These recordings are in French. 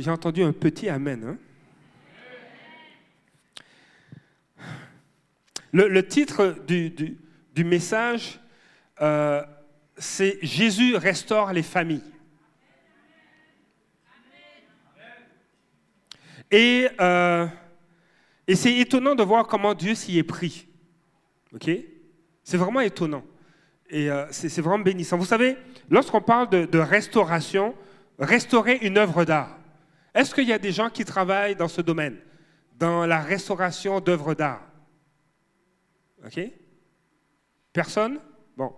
J'ai entendu un petit Amen. Hein? Le, titre du, message, euh, c'est Jésus restaure les familles. Et, euh, et c'est étonnant de voir comment Dieu s'y est pris. C'est vraiment étonnant. Et euh, c'est vraiment bénissant. Vous savez, lorsqu'on parle de, restauration, restaurer une œuvre d'art, est-ce qu'il y a des gens qui travaillent dans ce domaine, dans la restauration d'œuvres d'art? OK? Personne? Bon.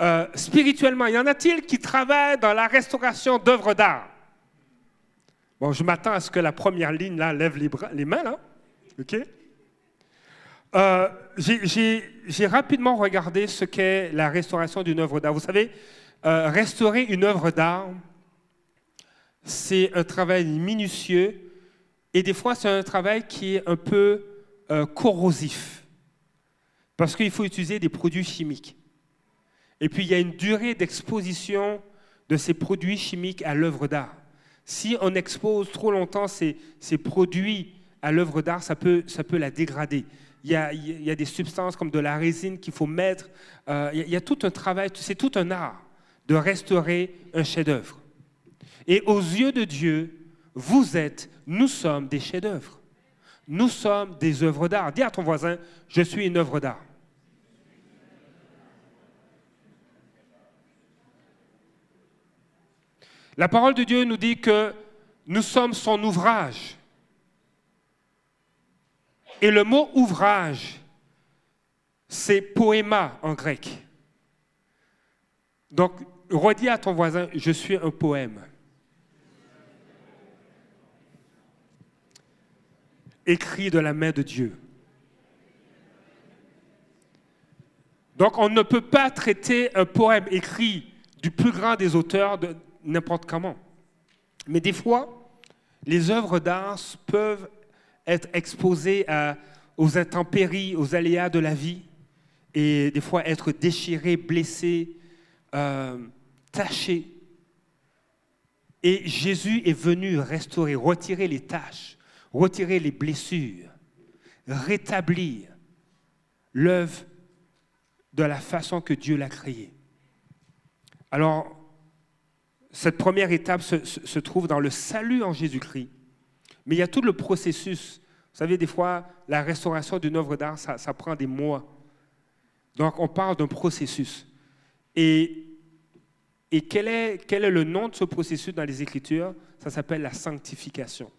Euh, spirituellement, y en a-t-il qui travaillent dans la restauration d'œuvres d'art? Bon, je m'attends à ce que la première ligne, là, lève les, mains, là. OK? Euh, J'ai rapidement regardé ce qu'est la restauration d'une œuvre d'art. Vous savez, euh, restaurer une œuvre d'art, c'est un travail minutieux et des fois, c'est un travail qui est un peu corrosif. Parce qu'il faut utiliser des produits chimiques. Et puis, il y a une durée d'exposition de ces produits chimiques à l'œuvre d'art. Si on expose trop longtemps ces, produits à l'œuvre d'art, ça peut, ça peut la dégrader. Il y, a, il y, a, des substances comme de la résine qu'il faut mettre. Euh, il, y a, tout un travail, c'est tout un art de restaurer un chef-d'œuvre. Et aux yeux de Dieu, vous êtes, nous sommes des chefs-d'œuvre. Nous sommes des œuvres d'art. Dis à ton voisin, je suis une œuvre d'art. La parole de Dieu nous dit que nous sommes son ouvrage. Et le mot ouvrage, c'est poéma en grec. Donc, redis à ton voisin, je suis un poème. Écrit de la main de Dieu. Donc, on ne peut pas traiter un poème écrit du plus grand des auteurs n'importe comment. Mais des fois, les œuvres d'art peuvent être exposées aux intempéries, aux aléas de la vie, et des fois être déchirées, blessées, euh, tachées. Et Jésus est venu restaurer, retirer les taches, retirer les blessures, rétablir l'œuvre de la façon que Dieu l'a créée. Alors, cette première étape se, trouve dans le salut en Jésus-Christ. Mais il y a tout le processus. Vous savez, des fois, la restauration d'une œuvre d'art, ça, prend des mois. Donc, on parle d'un processus. Et, quel est le nom de ce processus dans les Écritures? Ça s'appelle la sanctification.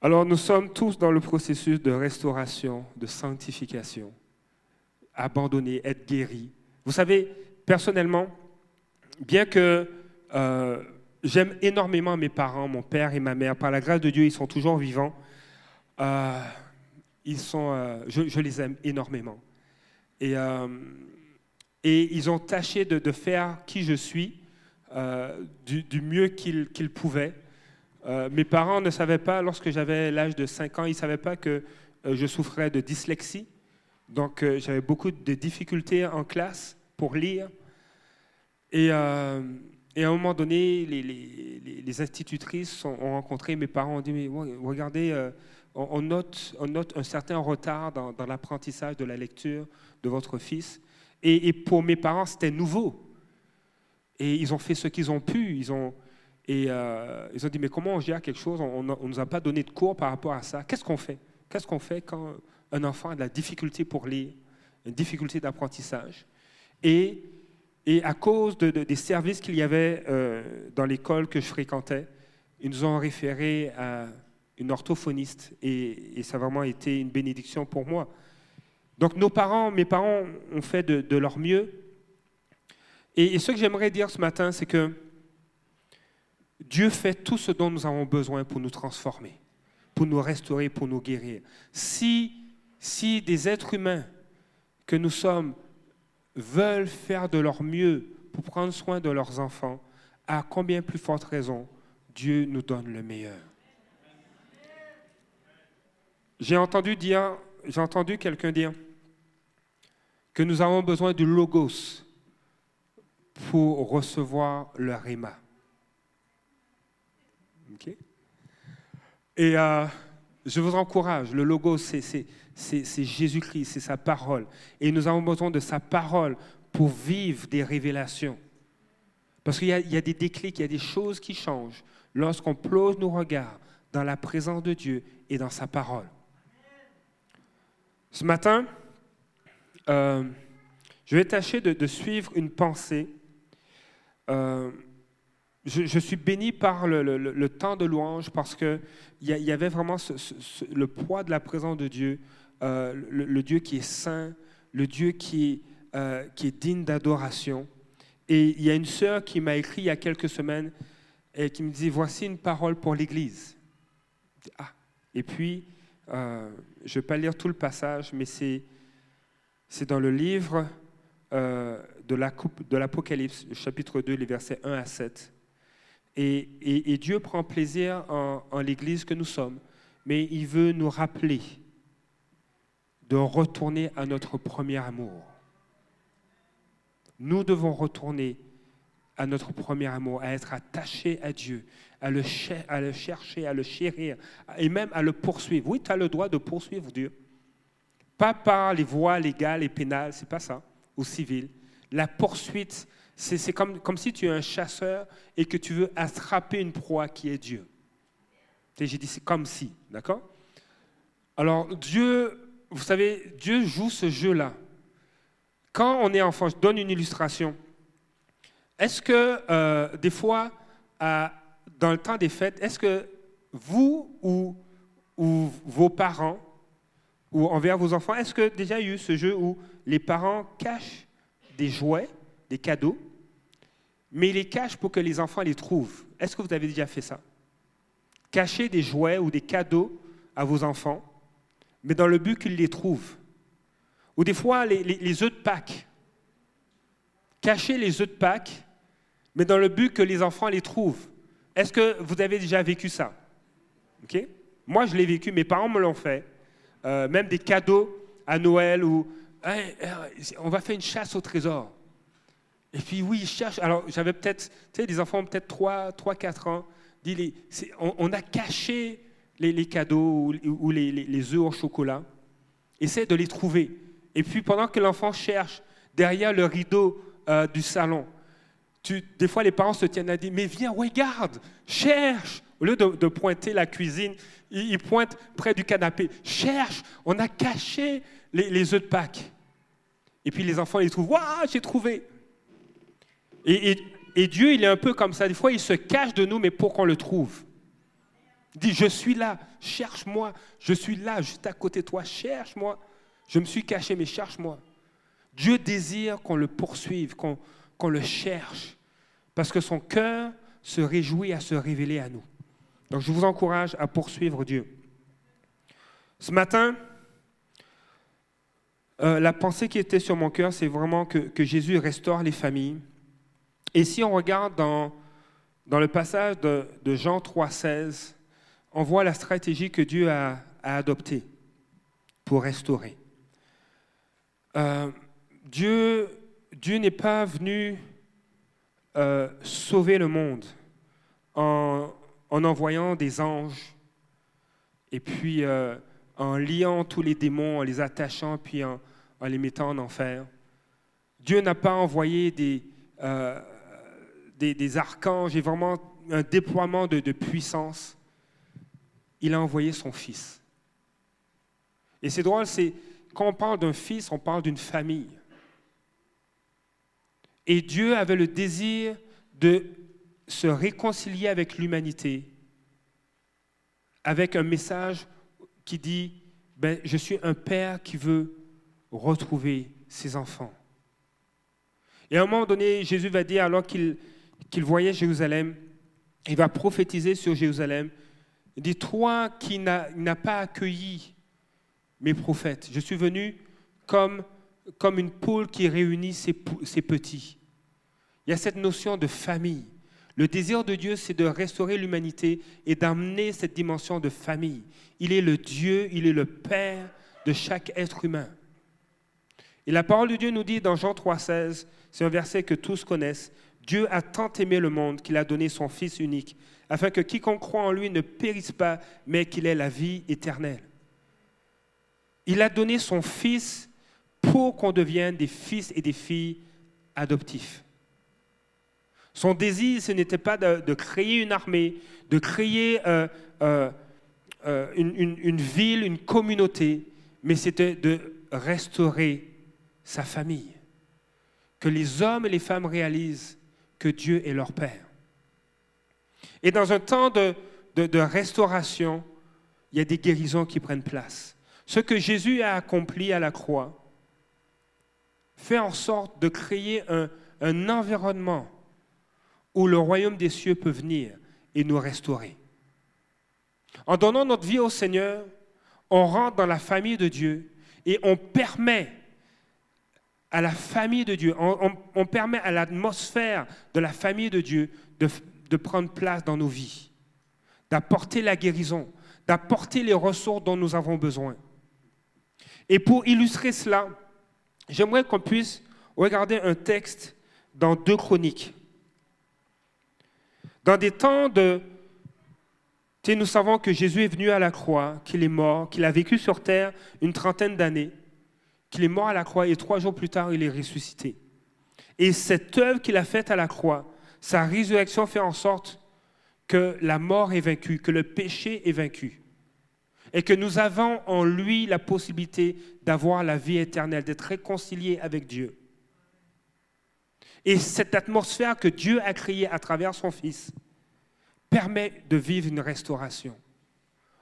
Alors, nous sommes tous dans le processus de restauration, de sanctification. Abandonner, être guéri. Vous savez, personnellement, bien que euh, j'aime énormément mes parents, mon père et ma mère, par la grâce de Dieu, ils sont toujours vivants. Euh, ils sont, euh, je, les aime énormément. Et, et ils ont tâché de, faire qui je suis du, mieux qu'ils pouvaient. Mes parents ne savaient pas, lorsque j'avais l'âge de 5 ans, ils ne savaient pas que je souffrais de dyslexie. Donc j'avais beaucoup de difficultés en classe pour lire. Et, euh, à un moment donné, les, institutrices ont, rencontré mes parents, ont dit, mais regardez, euh, on, note, un certain retard dans, dans l'apprentissage de la lecture de votre fils. Et, et pour mes parents, c'était nouveau. Et ils ont fait ce qu'ils ont pu. Ils ont, et euh, ils ont dit, mais comment on gère quelque chose? On ne nous a pas donné de cours par rapport à ça. Qu'est-ce qu'on fait? Qu'est-ce qu'on fait quand un enfant a de la difficulté pour lire, une difficulté d'apprentissage? Et, et, à cause de, des services qu'il y avait euh, dans l'école que je fréquentais, ils nous ont référé à une orthophoniste et, ça a vraiment été une bénédiction pour moi. Donc nos parents, mes parents ont fait de, leur mieux. Et ce que j'aimerais dire ce matin, c'est que Dieu fait tout ce dont nous avons besoin pour nous transformer, pour nous restaurer, pour nous guérir. Si, des êtres humains que nous sommes veulent faire de leur mieux pour prendre soin de leurs enfants, à combien plus forte raison Dieu nous donne le meilleur. J'ai entendu dire, j'ai entendu quelqu'un dire que nous avons besoin du logos pour recevoir le réma. Et euh, je vous encourage, le logo, c'est Jésus-Christ, c'est sa parole. Et nous avons besoin de sa parole pour vivre des révélations. Parce qu'il y, y, a des déclics, il y a des choses qui changent lorsqu'on plonge nos regards dans la présence de Dieu et dans sa parole. Ce matin, euh, je vais tâcher de, suivre une pensée. Euh, je, suis béni par le, temps de louange parce qu'il y, y avait vraiment le poids de la présence de Dieu, euh, le, Dieu qui est saint, le Dieu qui est, qui est digne d'adoration. Et il y a une sœur qui m'a écrit il y a quelques semaines et qui me dit, voici une parole pour l'Église. Ah. Et puis, je ne vais pas lire tout le passage, mais c'est c'est dans le livre euh, de l'Apocalypse, chapitre 2, les versets 1 à 7. Et, Dieu prend plaisir en, l'Église que nous sommes, mais il veut nous rappeler de retourner à notre premier amour. Nous devons retourner à notre premier amour, à être attachés à Dieu, à le, à le chercher, à le chérir, et même à le poursuivre. Oui, tu as le droit de poursuivre Dieu. Pas par les voies légales et pénales, c'est pas ça, ou civiles. La poursuite, c'est comme, si tu es un chasseur et que tu veux attraper une proie qui est Dieu. J'ai dit c'est comme si, d'accord? Alors Dieu, vous savez, Dieu joue ce jeu-là. Quand on est enfant, je donne une illustration. Est-ce que euh, des fois, dans le temps des fêtes, est-ce que vous ou, ou vos parents ou envers vos enfants, est-ce que déjà il y a eu ce jeu où les parents cachent des jouets, des cadeaux, mais ils les cachent pour que les enfants les trouvent Est-ce que vous avez déjà fait ça? Cacher des jouets ou des cadeaux à vos enfants, mais dans le but qu'ils les trouvent. Ou des fois, les, œufs de Pâques. Cacher les œufs de Pâques, mais dans le but que les enfants les trouvent. Est-ce que vous avez déjà vécu ça? Ok? Moi, je l'ai vécu, mes parents me l'ont fait. Euh, même des cadeaux à Noël où on va faire une chasse au trésor. Et puis oui, ils cherchent. Alors j'avais peut-être, tu sais, des enfants peut-être 3, 3, 4 ans. Dit on, a caché les, cadeaux ou, les, les, œufs au chocolat. Essaie de les trouver. Et puis pendant que l'enfant cherche derrière le rideau euh, du salon, des fois les parents se tiennent à dire, mais viens, regarde, cherche. Au lieu de, pointer la cuisine, ils, pointent près du canapé. Cherche, on a caché les, œufs de Pâques. Et puis les enfants, ils trouvent, waouh, j'ai trouvé. Et, Dieu, il est un peu comme ça. Des fois, il se cache de nous, mais pour qu'on le trouve. Il dit, je suis là, cherche-moi. Je suis là, juste à côté de toi, cherche-moi. Je me suis caché, mais cherche-moi. Dieu désire qu'on le poursuive, qu'on le cherche, parce que son cœur se réjouit à se révéler à nous. Donc je vous encourage à poursuivre Dieu. Ce matin, euh, la pensée qui était sur mon cœur, c'est vraiment que, Jésus restaure les familles. Et si on regarde dans, dans le passage de, Jean 3,16, on voit la stratégie que Dieu a, adoptée pour restaurer. Euh, Dieu, Dieu n'est pas venu euh, sauver le monde en, en envoyant des anges et puis euh, en liant tous les démons, en les attachant, puis en, les mettant en enfer. Dieu n'a pas envoyé des, des, archanges et vraiment un déploiement de, de puissance. Il a envoyé son Fils. Et c'est drôle, c'est quand on parle d'un fils, on parle d'une famille. Et Dieu avait le désir de se réconcilier avec l'humanité avec un message qui dit, ben, je suis un père qui veut retrouver ses enfants. Et à un moment donné, Jésus va dire, alors qu'il voyait Jérusalem, il va prophétiser sur Jérusalem, il dit, toi qui n'as pas accueilli mes prophètes, je suis venu comme, comme une poule qui réunit ses, ses petits. Il y a cette notion de famille. Le désir de Dieu, c'est de restaurer l'humanité et d'amener cette dimension de famille. Il est le Dieu, il est le Père de chaque être humain. Et la parole de Dieu nous dit dans Jean 3,16, c'est un verset que tous connaissent, Dieu a tant aimé le monde qu'il a donné son Fils unique, afin que quiconque croit en lui ne périsse pas, mais qu'il ait la vie éternelle. Il a donné son Fils pour qu'on devienne des fils et des filles adoptifs. Son désir, ce n'était pas de, créer une armée, de créer euh, euh, euh, une, ville, une communauté, mais c'était de restaurer sa famille. Que les hommes et les femmes réalisent que Dieu est leur Père. Et dans un temps de, restauration, il y a des guérisons qui prennent place. Ce que Jésus a accompli à la croix fait en sorte de créer un, un environnement où le royaume des cieux peut venir et nous restaurer. En donnant notre vie au Seigneur, on rentre dans la famille de Dieu et on permet à la famille de Dieu, on, permet à l'atmosphère de la famille de Dieu de, de prendre place dans nos vies, d'apporter la guérison, d'apporter les ressources dont nous avons besoin. Et pour illustrer cela, j'aimerais qu'on puisse regarder un texte dans deux chroniques. Dans des temps de... nous savons que Jésus est venu à la croix, qu'il est mort, qu'il a vécu sur terre une trentaine d'années, qu'il est mort à la croix et trois jours plus tard, il est ressuscité. Et cette œuvre qu'il a faite à la croix, sa résurrection fait en sorte que la mort est vaincue, que le péché est vaincu. Et que nous avons en lui la possibilité d'avoir la vie éternelle, d'être réconciliés avec Dieu. Et cette atmosphère que Dieu a créée à travers son Fils permet de vivre une restauration.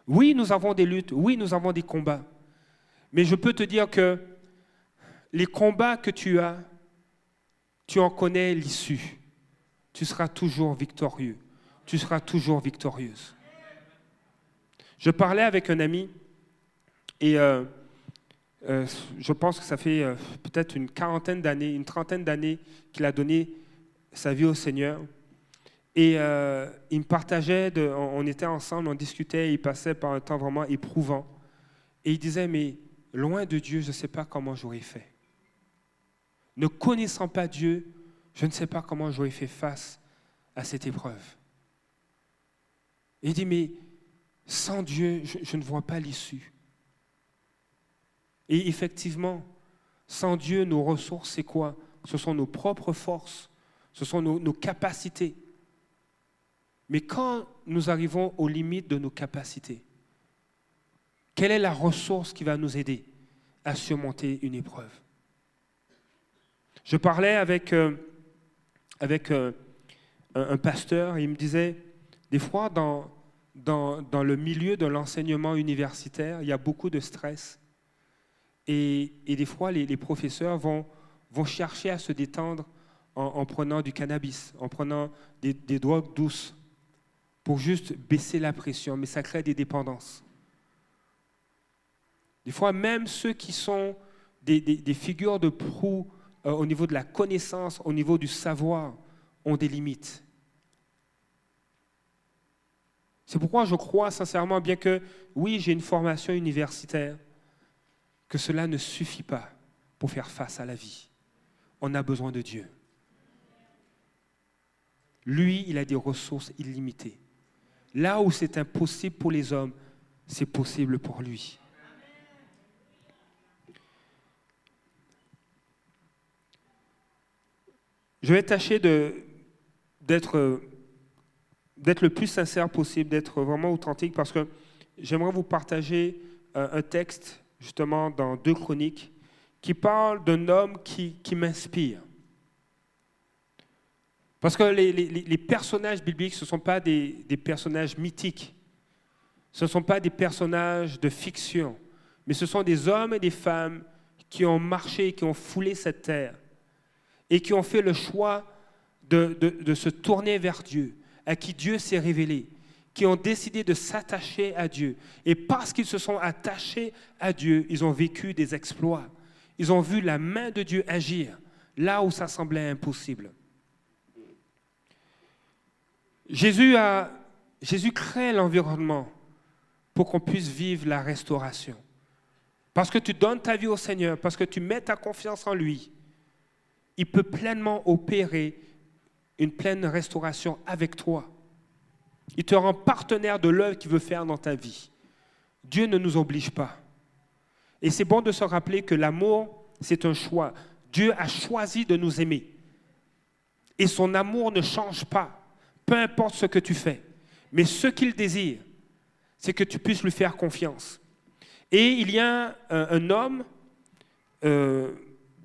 Oui, nous avons des luttes, oui, nous avons des combats. Mais je peux te dire que les combats que tu as, tu en connais l'issue. Tu seras toujours victorieux. Tu seras toujours victorieuse. Je parlais avec un ami et euh, euh, je pense que ça fait euh, peut-être une quarantaine d'années, une trentaine d'années qu'il a donné sa vie au Seigneur. Et il me partageait, on, était ensemble, on discutait, il passait par un temps vraiment éprouvant. Et il disait, mais loin de Dieu, je ne sais pas comment j'aurais fait. Ne connaissant pas Dieu, je ne sais pas comment j'aurais fait face à cette épreuve. Il dit, mais sans Dieu, je ne vois pas l'issue. Et effectivement, sans Dieu, nos ressources, c'est quoi? Ce sont nos propres forces, ce sont nos, capacités. Mais quand nous arrivons aux limites de nos capacités, quelle est la ressource qui va nous aider à surmonter une épreuve? Je parlais avec, euh, avec euh, un, pasteur, et il me disait, des fois, dans, dans, le milieu de l'enseignement universitaire, il y a beaucoup de stress. Et, des fois, les, professeurs vont, vont, chercher à se détendre en, prenant du cannabis, en prenant des, drogues douces, pour juste baisser la pression, mais ça crée des dépendances. Des fois, même ceux qui sont des, figures de proue euh, au niveau de la connaissance, au niveau du savoir, ont des limites. C'est pourquoi je crois sincèrement, bien que oui, j'ai une formation universitaire, que cela ne suffit pas pour faire face à la vie. On a besoin de Dieu. Lui, il a des ressources illimitées. Là où c'est impossible pour les hommes, c'est possible pour lui. Je vais tâcher d'être le plus sincère possible, d'être vraiment authentique, parce que j'aimerais vous partager euh, un texte justement dans deux chroniques, qui parle d'un homme qui, m'inspire. Parce que les, personnages bibliques, ce ne sont pas des, personnages mythiques, ce ne sont pas des personnages de fiction, mais ce sont des hommes et des femmes qui ont marché, qui ont foulé cette terre et qui ont fait le choix de se tourner vers Dieu, à qui Dieu s'est révélé, qui ont décidé de s'attacher à Dieu. Et parce qu'ils se sont attachés à Dieu, ils ont vécu des exploits. Ils ont vu la main de Dieu agir là où ça semblait impossible. Jésus, a, Jésus crée l'environnement pour qu'on puisse vivre la restauration. parce que tu donnes ta vie au Seigneur, parce que tu mets ta confiance en lui, il peut pleinement opérer une pleine restauration avec toi. Il te rend partenaire de l'œuvre qu'il veut faire dans ta vie. Dieu ne nous oblige pas. Et c'est bon de se rappeler que l'amour, c'est un choix. Dieu a choisi de nous aimer. Et son amour ne change pas, peu importe ce que tu fais. Mais ce qu'il désire, c'est que tu puisses lui faire confiance. Et il y a un, homme euh,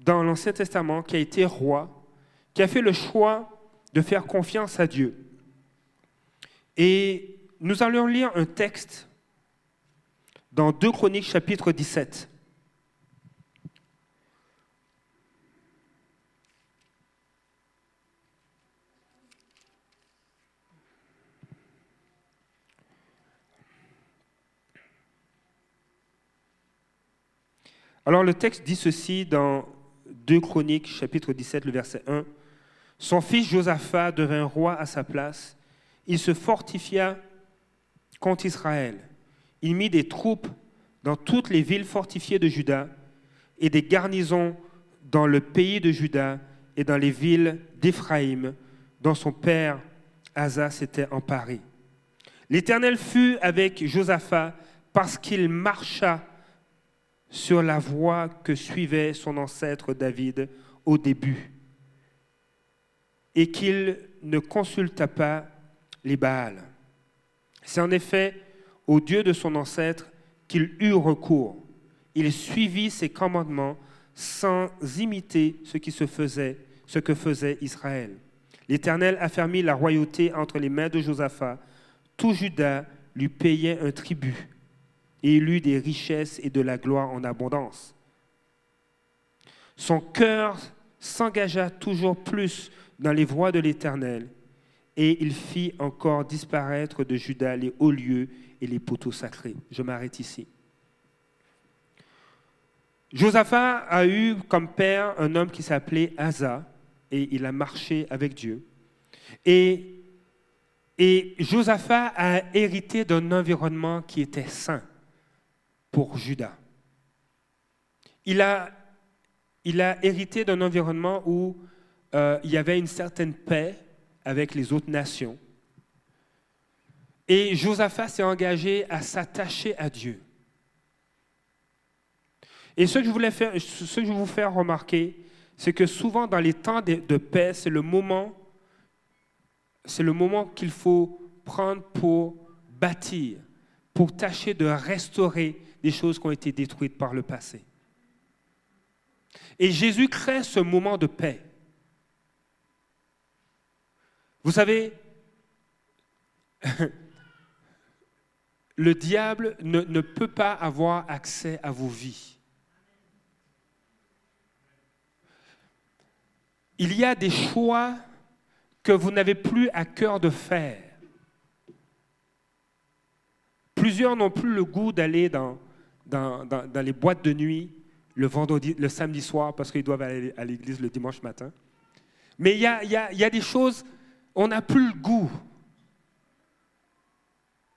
dans l'Ancien Testament qui a été roi, qui a fait le choix de faire confiance à Dieu. Et nous allons lire un texte dans 2 Chroniques chapitre 17. Alors le texte dit ceci dans 2 Chroniques chapitre 17, le verset 1. Son fils Josaphat devint roi à sa place. Il se fortifia contre Israël. Il mit des troupes dans toutes les villes fortifiées de Juda et des garnisons dans le pays de Juda et dans les villes d'Éphraïm, dont son père Asa s'était emparé. L'Éternel fut avec Josaphat parce qu'il marcha sur la voie que suivait son ancêtre David au début, et qu'il ne consulta pas les Baals. C'est en effet au Dieu de son ancêtre qu'il eut recours. Il suivit ses commandements sans imiter ce qui se faisait, ce que faisait Israël. L'Éternel affermit la royauté entre les mains de Josaphat. Tout Judas lui payait un tribut et il eut des richesses et de la gloire en abondance. Son cœur s'engagea toujours plus dans les voies de l'Éternel, et il fit encore disparaître de Juda les hauts lieux et les poteaux sacrés. Je m'arrête ici. Josaphat a eu comme père un homme qui s'appelait Asa, et il a marché avec Dieu. Et, et Josaphat a hérité d'un environnement qui était saint pour Judas. Il a, il a hérité d'un environnement où euh, il y avait une certaine paix avec les autres nations. Et Josaphat s'est engagé à s'attacher à Dieu. Et ce que je voulais faire, ce que je vous faire remarquer, c'est que souvent dans les temps de, de paix, c'est le moment, c'est le moment qu'il faut prendre pour bâtir, pour tâcher de restaurer des choses qui ont été détruites par le passé. Et Jésus crée ce moment de paix. Vous savez, le diable ne, peut pas avoir accès à vos vies. Il y a des choix que vous n'avez plus à cœur de faire. Plusieurs n'ont plus le goût d'aller dans, dans, les boîtes de nuit le vendredi, le samedi soir parce qu'ils doivent aller à l'église le dimanche matin. Mais il y a, des choses, on n'a plus le goût.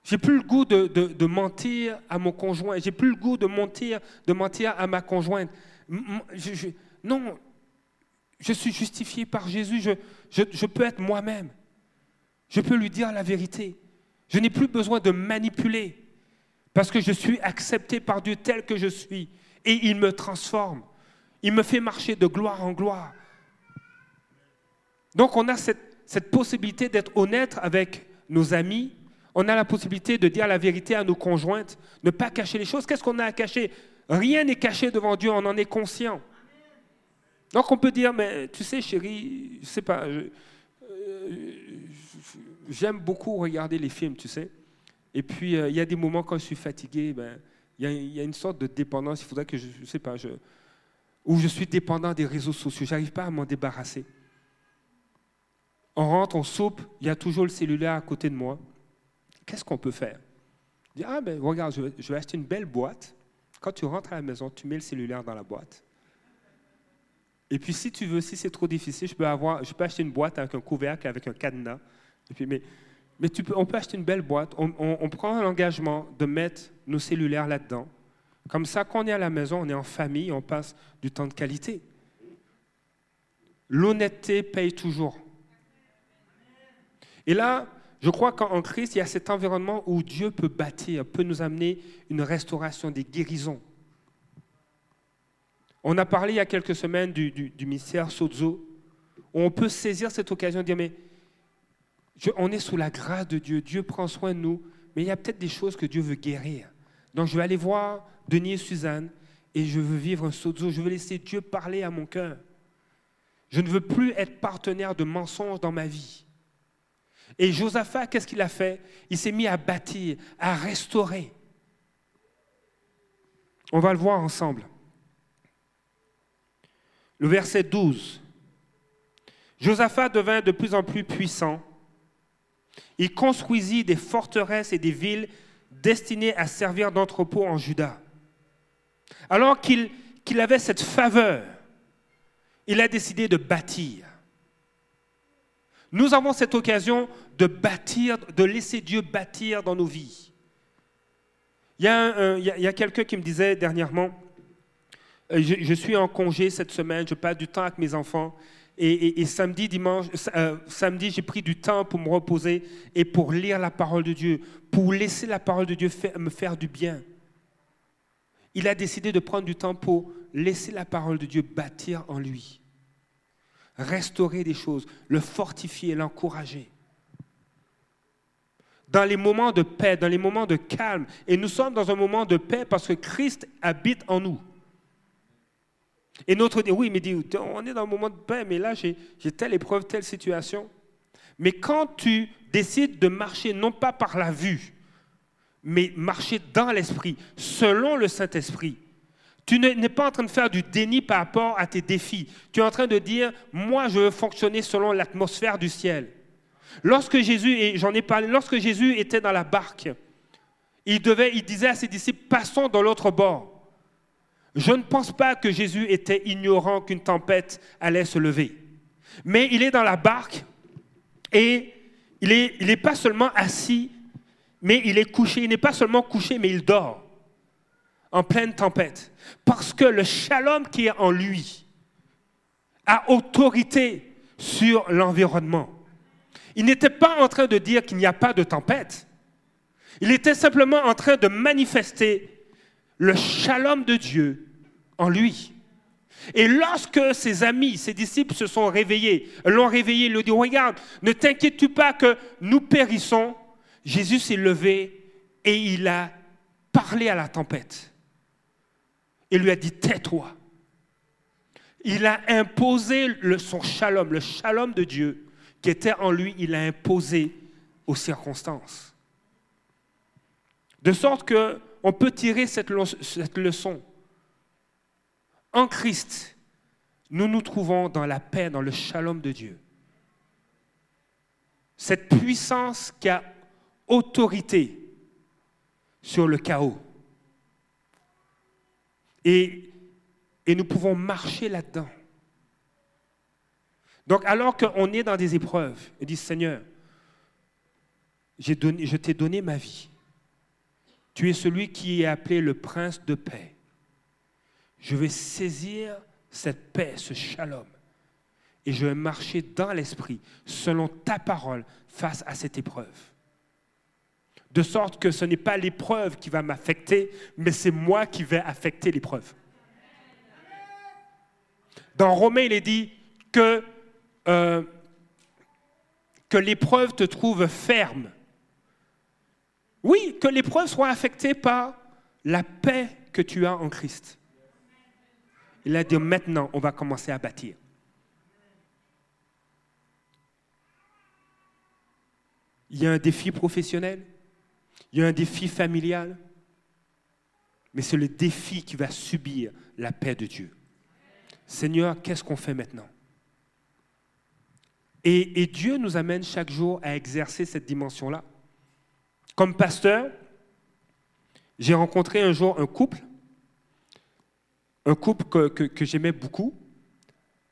J'ai plus le goût de, mentir à mon conjoint. J'ai plus le goût de mentir, de mentir à ma conjointe. non, je suis justifié par Jésus. Je peux être moi-même. Je peux lui dire la vérité. Je n'ai plus besoin de manipuler. Parce que je suis accepté par Dieu tel que je suis. Et il me transforme. Il me fait marcher de gloire en gloire. Donc on a cette, possibilité d'être honnête avec nos amis. On a la possibilité de dire la vérité à nos conjointes, ne pas cacher les choses. Qu'est-ce qu'on a à cacher? Rien n'est caché devant Dieu, on en est conscient. Donc on peut dire, mais tu sais chérie, je sais pas, euh, j'aime beaucoup regarder les films, tu sais. Et puis, euh, il y a des moments quand je suis fatigué, ben, il y, a une sorte de dépendance. Il faudrait que je ne sais pas, je, où je suis dépendant des réseaux sociaux. Je n'arrive pas à m'en débarrasser. On rentre, on soupe, il y a toujours le cellulaire à côté de moi. Qu'est-ce qu'on peut faire? Je dis, ah ben regarde, je vais, acheter une belle boîte. Quand tu rentres à la maison, tu mets le cellulaire dans la boîte. Et puis si tu veux, si c'est trop difficile, je peux, avoir, je peux acheter une boîte avec un couvercle, avec un cadenas. Et puis, mais mais tu peux, on peut acheter une belle boîte, on, prend l'engagement de mettre nos cellulaires là-dedans, Comme ça, quand on est à la maison, on est en famille, on passe du temps de qualité. L'honnêteté paye toujours. Et là, je crois qu'en Christ, il y a cet environnement où Dieu peut bâtir, peut nous amener une restauration, des guérisons. On a parlé il y a quelques semaines du, du, ministère Sozo, où on peut saisir cette occasion de dire, mais on est sous la grâce de Dieu, Dieu prend soin de nous, mais il y a peut-être des choses que Dieu veut guérir. Donc je vais aller voir Denis et Suzanne et je veux vivre un sozo, je veux laisser Dieu parler à mon cœur. Je ne veux plus être partenaire de mensonges dans ma vie. Et Josaphat, qu'est-ce qu'il a fait? Il s'est mis à bâtir, à restaurer. On va le voir ensemble. Le verset 12. Josaphat devint de plus en plus puissant. Il construisit des forteresses et des villes destinées à servir d'entrepôt en Juda. Alors qu'il avait cette faveur, il a décidé de bâtir. Nous avons cette occasion de bâtir, de laisser Dieu bâtir dans nos vies. Il y a, quelqu'un qui me disait dernièrement, euh, je, suis en congé cette semaine, je passe du temps avec mes enfants, et, samedi, dimanche, euh, samedi, j'ai pris du temps pour me reposer et pour lire la parole de Dieu, pour laisser la parole de Dieu me faire du bien. Il a décidé de prendre du temps pour laisser la parole de Dieu bâtir en lui, restaurer des choses, le fortifier, l'encourager. Dans les moments de paix, dans les moments de calme, et nous sommes dans un moment de paix parce que Christ habite en nous. Et notre oui, mais dit, on est dans un moment de paix, mais là, j'ai telle épreuve, telle situation. Mais quand tu décides de marcher non pas par la vue, mais marcher dans l'esprit, selon le Saint-Esprit, tu n'es pas en train de faire du déni par rapport à tes défis. Tu es en train de dire, moi, je veux fonctionner selon l'atmosphère du ciel. Lorsque Jésus, et j'en ai parlé, lorsque Jésus était dans la barque, il, devait, il disait à ses disciples, passons dans l'autre bord. Je ne pense pas que Jésus était ignorant qu'une tempête allait se lever. Mais il est dans la barque et il n'est pas seulement assis, mais il est couché. Il n'est pas seulement couché, mais il dort en pleine tempête. Parce que le shalom qui est en lui a autorité sur l'environnement. Il n'était pas en train de dire qu'il n'y a pas de tempête. Il était simplement en train de manifester le shalom de Dieu en lui. Et lorsque ses amis, ses disciples se sont réveillés, l'ont réveillé, lui dit, regarde, ne t'inquiète-tu pas que nous périssons. Jésus s'est levé et il a parlé à la tempête. Il lui a dit, tais-toi. Il a imposé son shalom, le shalom de Dieu qui était en lui, il a imposé aux circonstances. De sorte que on peut tirer cette, leçon. En Christ, nous nous trouvons dans la paix, dans le shalom de Dieu. Cette puissance qui a autorité sur le chaos. Et, nous pouvons marcher là-dedans. Donc alors qu'on est dans des épreuves, il dit Seigneur, je t'ai donné ma vie. Tu es celui qui est appelé le prince de paix. Je vais saisir cette paix, ce shalom, et je vais marcher dans l'esprit, selon ta parole, face à cette épreuve. De sorte que ce n'est pas l'épreuve qui va m'affecter, mais c'est moi qui vais affecter l'épreuve. Dans Romains, il est dit que, euh, que l'épreuve te trouve ferme oui, que l'épreuve soit affectée par la paix que tu as en Christ. Il a dit maintenant, on va commencer à bâtir. Il y a un défi professionnel, il y a un défi familial, mais c'est le défi qui va subir la paix de Dieu. Seigneur, qu'est-ce qu'on fait maintenant? Et, Dieu nous amène chaque jour à exercer cette dimension-là. Comme pasteur, j'ai rencontré un jour un couple, un couple que, j'aimais beaucoup,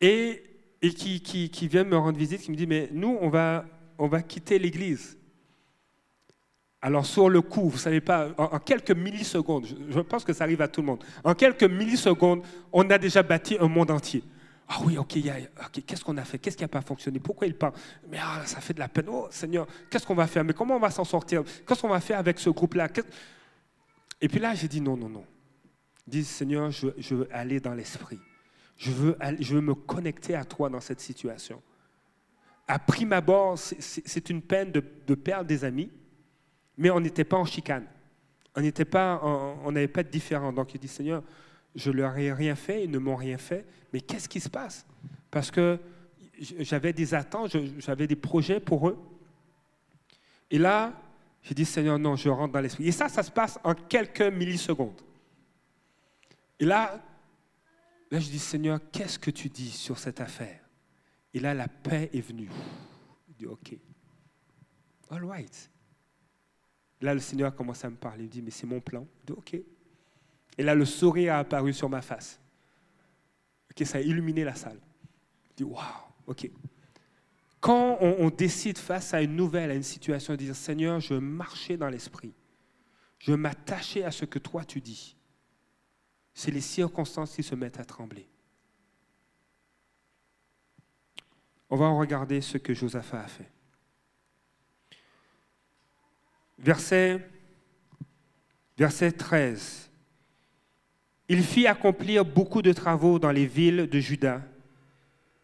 et, qui, vient me rendre visite, qui me dit, mais nous, on va, on va quitter l'Église. Alors sur le coup, vous savez pas, en, quelques millisecondes, je, pense que ça arrive à tout le monde, en quelques millisecondes, on a déjà bâti un monde entier. Ah oui, ok, qu'est-ce qu'on a fait? Qu'est-ce qui n'a pas fonctionné? Pourquoi il parle Mais ah, ça fait de la peine. Oh Seigneur, qu'est-ce qu'on va faire? Mais comment on va s'en sortir? Qu'est-ce qu'on va faire avec ce groupe-là? Et puis là, j'ai dit non, non, non. Dis Seigneur, je, veux aller dans l'esprit. Je veux, je veux me connecter à toi dans cette situation. À prime abord, c'est une peine de, perdre des amis, mais on n'était pas en chicane. On n'était pas, on n'avait pas de différent. Donc il dit Seigneur, je leur ai rien fait, ils ne m'ont rien fait, mais qu'est-ce qui se passe? Parce que j'avais des attentes, j'avais des projets pour eux. Et là, j'ai dit Seigneur, non, je rentre dans l'esprit. Et ça, ça se passe en quelques millisecondes. Et là, là, je dis Seigneur, qu'est-ce que tu dis sur cette affaire? Et là, la paix est venue. Il dit OK. All right. Là, le Seigneur commence à me parler. Il dit, mais c'est mon plan. Je dis, OK. Et là, le sourire a apparu sur ma face. OK, ça a illuminé la salle. Je dis, waouh, OK. Quand on, décide face à une nouvelle, à une situation, de dire, Seigneur, je marchais dans l'esprit. Je m'attachais à ce que toi tu dis. C'est les circonstances qui se mettent à trembler. On va regarder ce que Josaphat a fait. verset, verset 13. Il fit accomplir beaucoup de travaux dans les villes de Juda,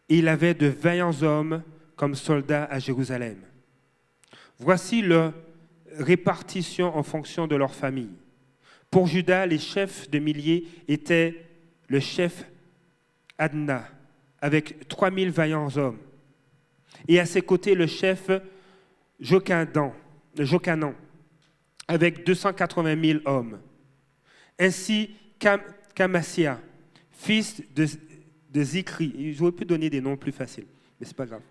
et il avait de vaillants hommes comme soldats à Jérusalem. Voici leur répartition en fonction de leur famille. Pour Juda, les chefs de milliers étaient le chef Adna, avec 3000 vaillants hommes, et à ses côtés le chef Jocanan, avec 280 000 hommes. Ainsi, Kamassia, fils de, de Zikri, j'aurais pu donner des noms plus faciles, mais ce n'est pas grave,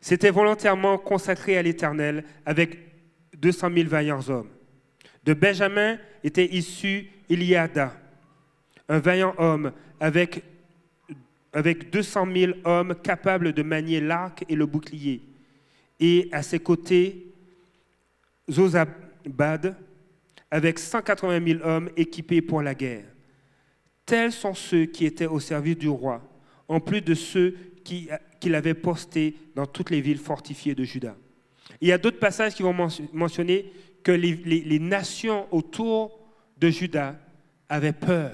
s'était volontairement consacré à l'Éternel avec 200 000 vaillants hommes. De Benjamin était issu Iliada, un vaillant homme avec, avec 200 000 hommes capables de manier l'arc et le bouclier. Et à ses côtés, Zozab, Bad, avec 180 000 hommes équipés pour la guerre. Tels sont ceux qui étaient au service du roi, en plus de ceux qu'il avait postés dans toutes les villes fortifiées de Juda. Il y a d'autres passages qui vont mentionner que les, les nations autour de Juda avaient peur,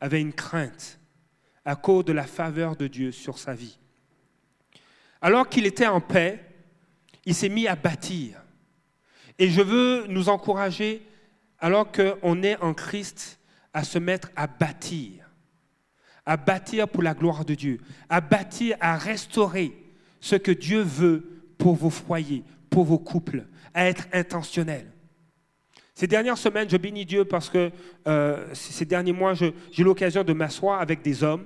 avaient une crainte à cause de la faveur de Dieu sur sa vie. Alors qu'il était en paix, il s'est mis à bâtir. Et je veux nous encourager, alors qu'on est en Christ, à se mettre à bâtir, à bâtir pour la gloire de Dieu, à bâtir, à restaurer ce que Dieu veut pour vos foyers, pour vos couples, à être intentionnel. Ces dernières semaines, je bénis Dieu parce que euh, ces derniers mois, j'ai eu l'occasion de m'asseoir avec des hommes.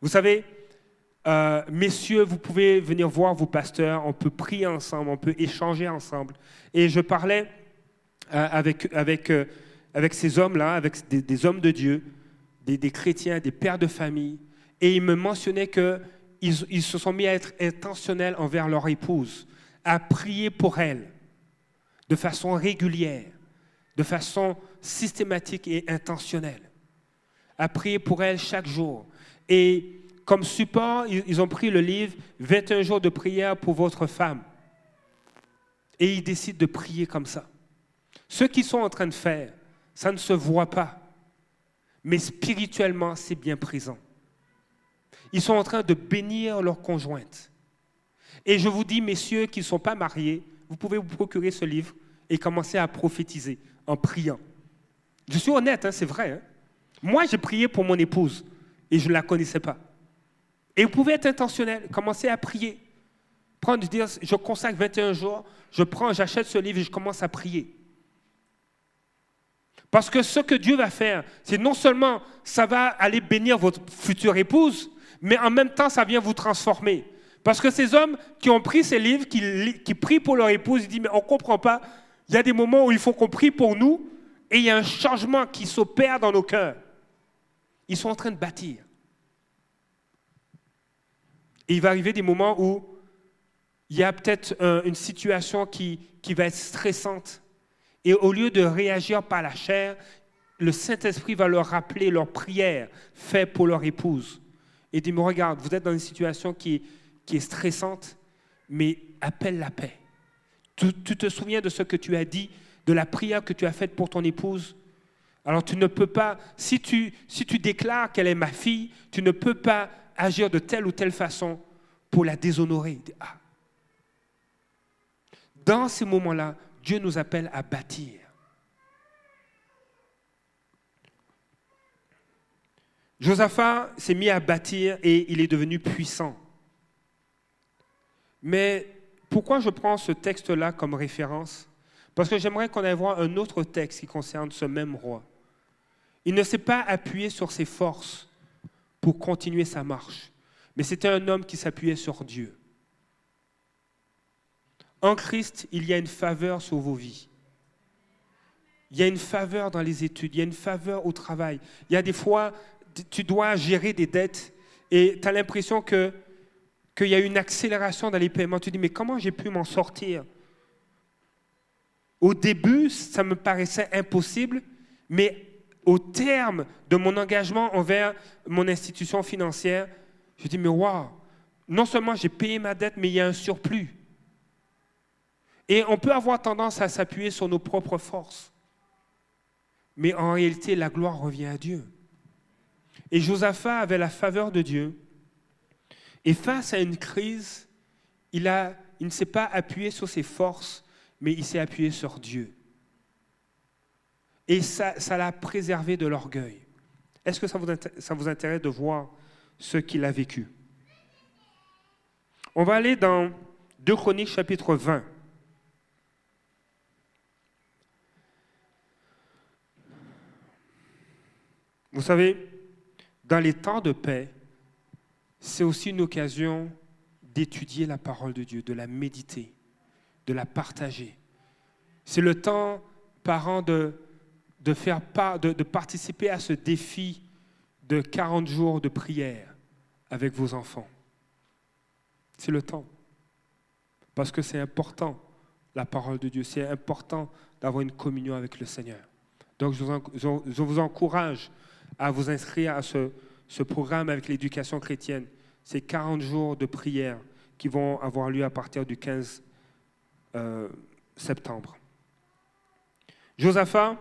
Vous savez, euh, messieurs, vous pouvez venir voir vos pasteurs, on peut prier ensemble, on peut échanger ensemble. Et je parlais avec, avec, euh, avec ces hommes-là, avec des, hommes de Dieu, des, chrétiens, des pères de famille, et ils me mentionnaient qu'ils ils se sont mis à être intentionnels envers leur épouse, à prier pour elle de façon régulière, de façon systématique et intentionnelle, à prier pour elle chaque jour. Et comme support, ils ont pris le livre 21 jours de prière pour votre femme. Et ils décident de prier comme ça. Ce qu'ils sont en train de faire, ça ne se voit pas. Mais spirituellement, c'est bien présent. Ils sont en train de bénir leur conjointe. Et je vous dis, messieurs qui ne sont pas mariés, vous pouvez vous procurer ce livre et commencer à prophétiser en priant. Je suis honnête, hein, c'est vrai. Hein. Moi, j'ai prié pour mon épouse et je ne la connaissais pas. Et vous pouvez être intentionnel, commencer à prier. Prendre, dire, je consacre 21 jours, je prends, j'achète ce livre et je commence à prier. Parce que ce que Dieu va faire, c'est non seulement ça va aller bénir votre future épouse, mais en même temps, ça vient vous transformer. Parce que ces hommes qui ont pris ces livres, qui, prient pour leur épouse, ils disent, mais on ne comprend pas. Il y a des moments où il faut qu'on prie pour nous, et il y a un changement qui s'opère dans nos cœurs. Ils sont en train de bâtir. Et il va arriver des moments où il y a peut-être une situation qui, qui va être stressante. Et au lieu de réagir par la chair, le Saint-Esprit va leur rappeler leur prière faite pour leur épouse. Et dit, mais regarde, vous êtes dans une situation qui, est stressante, mais appelle la paix. Tu, tu, te souviens de ce que tu as dit, de la prière que tu as faite pour ton épouse? Alors tu ne peux pas, si tu, si tu déclares qu'elle est ma fille, tu ne peux pas agir de telle ou telle façon pour la déshonorer. Ah. Dans ces moments-là, Dieu nous appelle à bâtir. Josaphat s'est mis à bâtir et il est devenu puissant. Mais pourquoi je prends ce texte-là comme référence? Parce que j'aimerais qu'on aille voir un autre texte qui concerne ce même roi. Il ne s'est pas appuyé sur ses forces pour continuer sa marche, mais c'était un homme qui s'appuyait sur Dieu. En Christ, il y a une faveur sur vos vies. Il y a une faveur dans les études, il y a une faveur au travail. Il y a des fois, tu dois gérer des dettes et tu as l'impression que qu'il y a une accélération dans les paiements. Tu dis, mais comment j'ai pu m'en sortir? Au début, ça me paraissait impossible, mais au terme de mon engagement envers mon institution financière, je dis, mais waouh, non seulement j'ai payé ma dette, mais il y a un surplus. Et on peut avoir tendance à s'appuyer sur nos propres forces. Mais en réalité, la gloire revient à Dieu. Et Josaphat avait la faveur de Dieu. Et face à une crise, il, a, il ne s'est pas appuyé sur ses forces, mais il s'est appuyé sur Dieu. Et ça, l'a préservé de l'orgueil. Est-ce que ça vous, ça vous intéresse de voir ce qu'il a vécu? On va aller dans 2 Chroniques chapitre 20. Vous savez, dans les temps de paix, c'est aussi une occasion d'étudier la parole de Dieu, de la méditer, de la partager. C'est le temps, parents, de, de, participer à ce défi de 40 jours de prière avec vos enfants. C'est le temps. Parce que c'est important, la parole de Dieu. C'est important d'avoir une communion avec le Seigneur. Donc je vous encourage à vous inscrire à ce, programme avec l'éducation chrétienne. C'est 40 jours de prière qui vont avoir lieu à partir du 15 euh, septembre. Josaphat,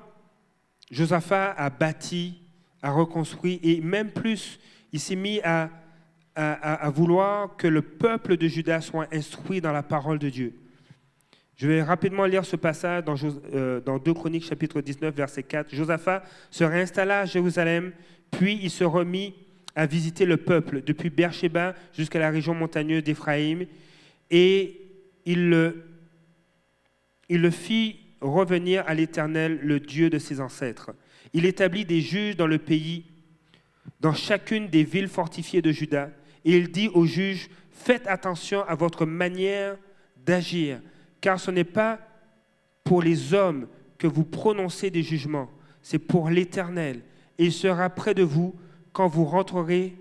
Josaphat a bâti, a reconstruit et même plus, il s'est mis à, à, à, vouloir que le peuple de Juda soit instruit dans la parole de Dieu. Je vais rapidement lire ce passage dans, euh, dans 2 Chroniques chapitre 19 verset 4. Josaphat se réinstalla à Jérusalem puis il se remit à visiter le peuple depuis Beersheba jusqu'à la région montagneuse d'Éphraïm et il le, il le fit revenir à l'Éternel, le Dieu de ses ancêtres. Il établit des juges dans le pays, dans chacune des villes fortifiées de Juda, et il dit aux juges, faites attention à votre manière d'agir, car ce n'est pas pour les hommes que vous prononcez des jugements, c'est pour l'Éternel il sera près de vous quand vous rentrerez,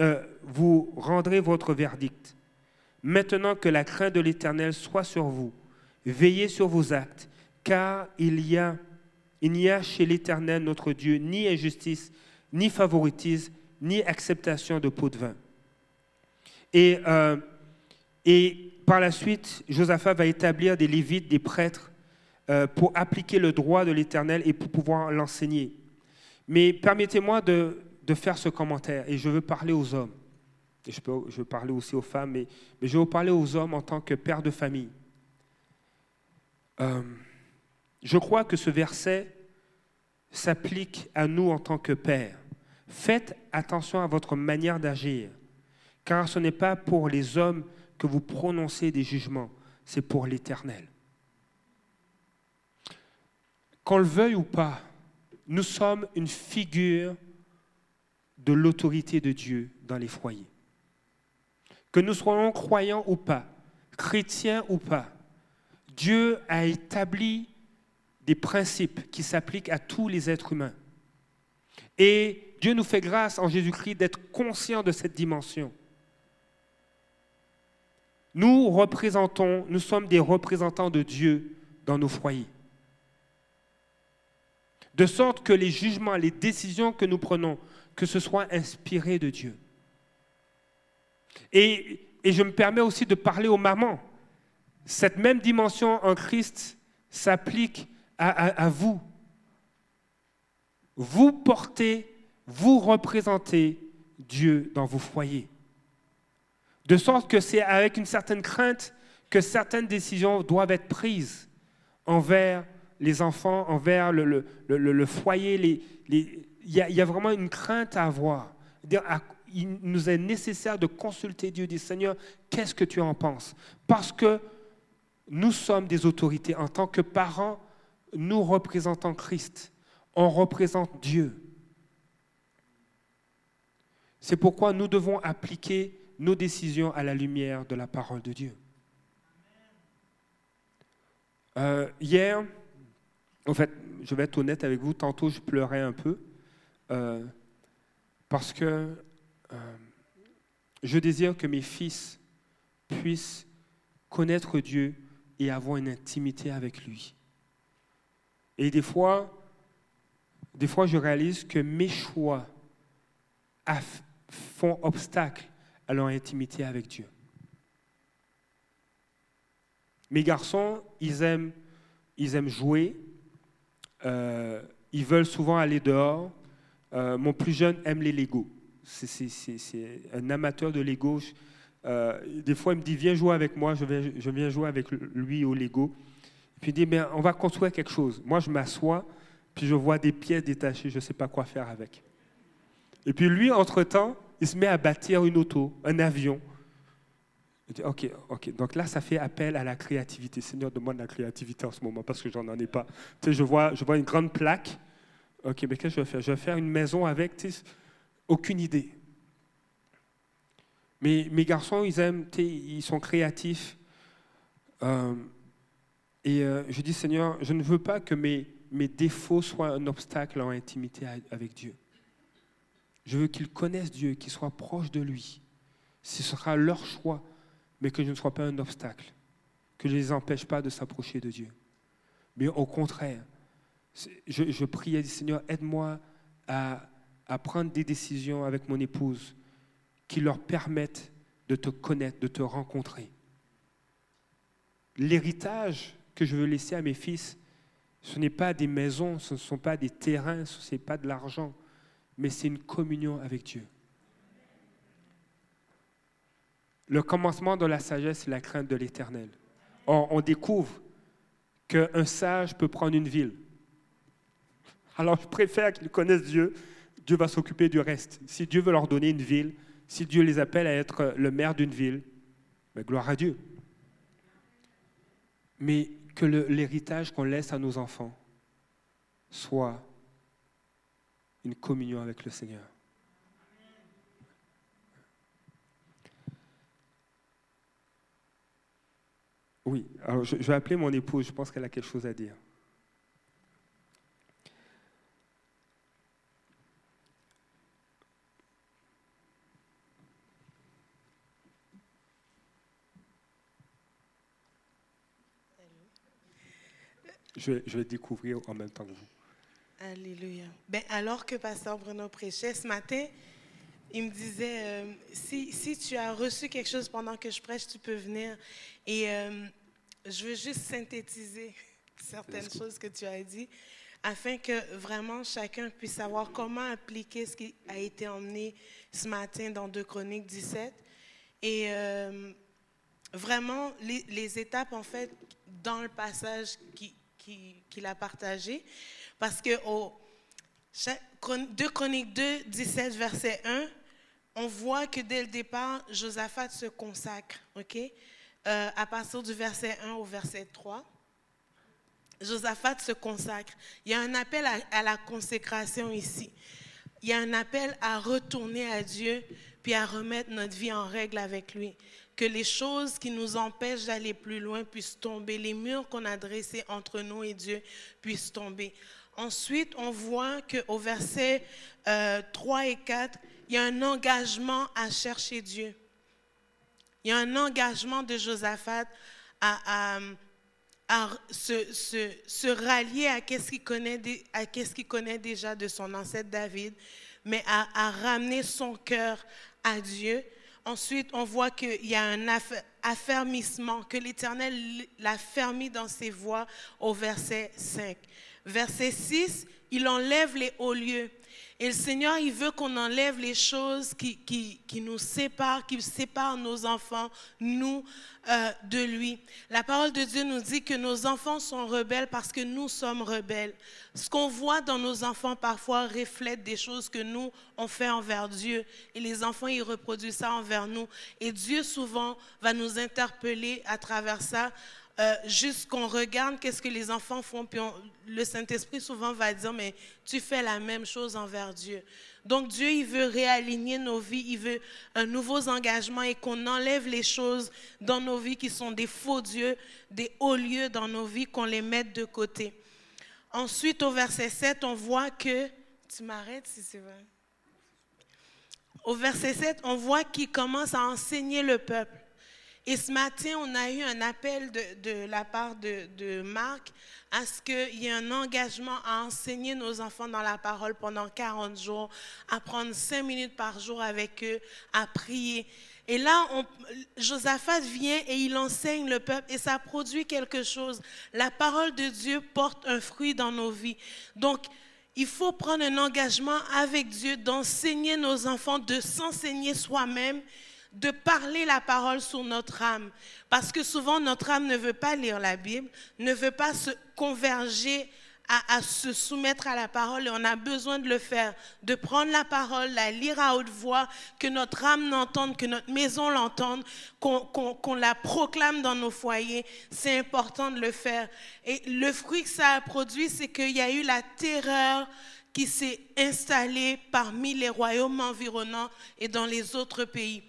euh, vous rendrez votre verdict. Maintenant que la crainte de l'Éternel soit sur vous, veillez sur vos actes, car il n'y a chez l'Éternel notre Dieu ni injustice, ni favoritisme, ni acceptation de pot de vin. Et, euh, et par la suite, Josaphat va établir des lévites, des prêtres, euh, pour appliquer le droit de l'Éternel et pour pouvoir l'enseigner. Mais permettez-moi de, faire ce commentaire, et je veux parler aux hommes. Je, peux, je veux parler aussi aux femmes, mais, je veux parler aux hommes en tant que père de famille. Euh, je crois que ce verset s'applique à nous en tant que père. Faites attention à votre manière d'agir, car ce n'est pas pour les hommes que vous prononcez des jugements, c'est pour l'Éternel. Qu'on le veuille ou pas, nous sommes une figure de l'autorité de Dieu dans les foyers. Que nous soyons croyants ou pas, chrétiens ou pas, Dieu a établi des principes qui s'appliquent à tous les êtres humains. Et Dieu nous fait grâce en Jésus-Christ d'être conscients de cette dimension. Nous représentons, nous sommes des représentants de Dieu dans nos foyers. de sorte que les jugements, les décisions que nous prenons, que ce soit inspiré de Dieu. Et, je me permets aussi de parler aux mamans. Cette même dimension en Christ s'applique à, vous. Vous portez, vous représentez Dieu dans vos foyers. De sorte que c'est avec une certaine crainte que certaines décisions doivent être prises envers les enfants, envers le, foyer. il, y a, vraiment une crainte à avoir. Il nous est nécessaire de consulter Dieu, dire Seigneur, qu'est-ce que tu en penses? Parce que nous sommes des autorités. En tant que parents, nous représentons Christ. On représente Dieu. C'est pourquoi nous devons appliquer nos décisions à la lumière de la parole de Dieu. Euh, hier, en fait, je vais être honnête avec vous, tantôt je pleurais un peu euh, parce que euh, je désire que mes fils puissent connaître Dieu et avoir une intimité avec lui. Et des fois, des fois, je réalise que mes choix font obstacle à leur intimité avec Dieu. Mes garçons, ils aiment, ils aiment jouer, euh, ils veulent souvent aller dehors. Euh, mon plus jeune aime les Legos. C'est un amateur de Lego. Euh, des fois, il me dit Viens jouer avec moi, je, viens jouer avec lui au Lego. Puis il dit On va construire quelque chose. Moi, je m'assois, puis je vois des pièces détachées, je ne sais pas quoi faire avec. Et puis lui, entre-temps, il se met à bâtir une auto, un avion. Il dit, ok, ok. Donc là, ça fait appel à la créativité. Seigneur, demande la créativité en ce moment parce que j'en en ai pas. Tu sais, je vois, je vois une grande plaque. Ok, mais qu'est-ce que je vais faire? Je vais faire une maison avec, aucune idée. Mais mes garçons, ils aiment, tu sais, ils sont créatifs. Euh, et euh, je dis, Seigneur, je ne veux pas que mes, mes défauts soient un obstacle en intimité avec Dieu. Je veux qu'ils connaissent Dieu, qu'ils soient proches de lui. Ce sera leur choix, mais que je ne sois pas un obstacle, que je ne les empêche pas de s'approcher de Dieu. Mais au contraire, je, prie à Seigneur, aide-moi à prendre des décisions avec mon épouse qui leur permettent de te connaître, de te rencontrer. L'héritage que je veux laisser à mes fils, ce n'est pas des maisons, ce ne sont pas des terrains, ce n'est pas de l'argent, mais c'est une communion avec Dieu. Le commencement de la sagesse, c'est la crainte de l'éternel. Or, on découvre qu'un sage peut prendre une ville. Alors, je préfère qu'ils connaissent Dieu. Dieu va s'occuper du reste. Si Dieu veut leur donner une ville, si Dieu les appelle à être le maire d'une ville, ben, gloire à Dieu. Mais que l'héritage qu'on laisse à nos enfants soit une communion avec le Seigneur. Oui, alors je, vais appeler mon épouse, je pense qu'elle a quelque chose à dire. Je vais découvrir en même temps que vous. Alléluia. Ben, alors que Pasteur Bruno prêchait ce matin, il me disait, euh, si, si, tu as reçu quelque chose pendant que je prêche, tu peux venir. Et euh, je veux juste synthétiser certaines choses que tu as dit, afin que vraiment chacun puisse savoir comment appliquer ce qui a été emmené ce matin dans 2 Chroniques 17. Et euh, vraiment, les, les, étapes, en fait, dans le passage qu'il qui, a partagé. Parce que au 2 Chroniques 2, 17, verset 1, on voit que dès le départ, Josaphat se consacre, ok? Euh, à partir du verset 1 au verset 3. Josaphat se consacre. Il y a un appel à, à, la consécration ici. Il y a un appel à retourner à Dieu, puis à remettre notre vie en règle avec lui. Que les choses qui nous empêchent d'aller plus loin puissent tomber, les murs qu'on a dressés entre nous et Dieu puissent tomber. Ensuite, on voit qu'au verset 3 euh, et 4, il y a un engagement à chercher Dieu. Il y a un engagement de Josaphat à, se, rallier à qu'est-ce qu'il connaît, déjà de son ancêtre David, mais à, ramener son cœur à Dieu. Ensuite, on voit qu'il y a un aff- affermissement, que l'Éternel l'a fermi dans ses voies au verset 5. Verset 6, il enlève les hauts lieux. Et le Seigneur, il veut qu'on enlève les choses qui, qui, nous séparent, qui séparent nos enfants, nous, euh, de lui. La parole de Dieu nous dit que nos enfants sont rebelles parce que nous sommes rebelles. Ce qu'on voit dans nos enfants parfois reflète des choses que nous, on fait envers Dieu. Et les enfants, ils reproduisent ça envers nous. Et Dieu, souvent, va nous interpeller à travers ça. Euh, juste qu'on regarde qu'est-ce que les enfants font, puis le Saint-Esprit souvent va dire, mais tu fais la même chose envers Dieu. Donc Dieu, il veut réaligner nos vies, il veut un nouveau engagement et qu'on enlève les choses dans nos vies qui sont des faux dieux, des hauts lieux dans nos vies, qu'on les mette de côté. Ensuite, au verset 7, on voit que, tu m'arrêtes si c'est vrai. Au verset 7, on voit qu'il commence à enseigner le peuple. Et ce matin, on a eu un appel de, la part de, Marc à ce qu'il y ait un engagement à enseigner nos enfants dans la parole pendant 40 jours, à prendre 5 minutes par jour avec eux, à prier. Et là, Josaphat vient et il enseigne le peuple et ça produit quelque chose. La parole de Dieu porte un fruit dans nos vies. Donc, il faut prendre un engagement avec Dieu, d'enseigner nos enfants, de s'enseigner soi-même, de parler la parole sur notre âme. Parce que souvent, notre âme ne veut pas lire la Bible, ne veut pas se converger à, se soumettre à la parole et on a besoin de le faire, de prendre la parole, la lire à haute voix, que notre âme l'entende, que notre maison l'entende, qu'on la proclame dans nos foyers. C'est important de le faire. Et le fruit que ça a produit, c'est qu'il y a eu la terreur qui s'est installée parmi les royaumes environnants et dans les autres pays.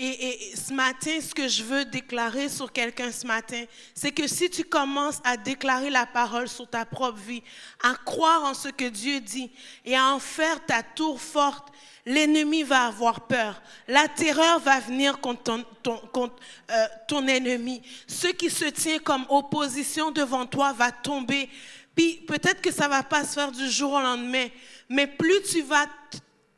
Et, ce matin, ce que je veux déclarer sur quelqu'un ce matin, c'est que si tu commences à déclarer la parole sur ta propre vie, à croire en ce que Dieu dit et à en faire ta tour forte, l'ennemi va avoir peur. La terreur va venir contre ton, contre, euh, ton ennemi. Ce qui se tient comme opposition devant toi va tomber. Puis peut-être que ça va pas se faire du jour au lendemain, mais plus tu vas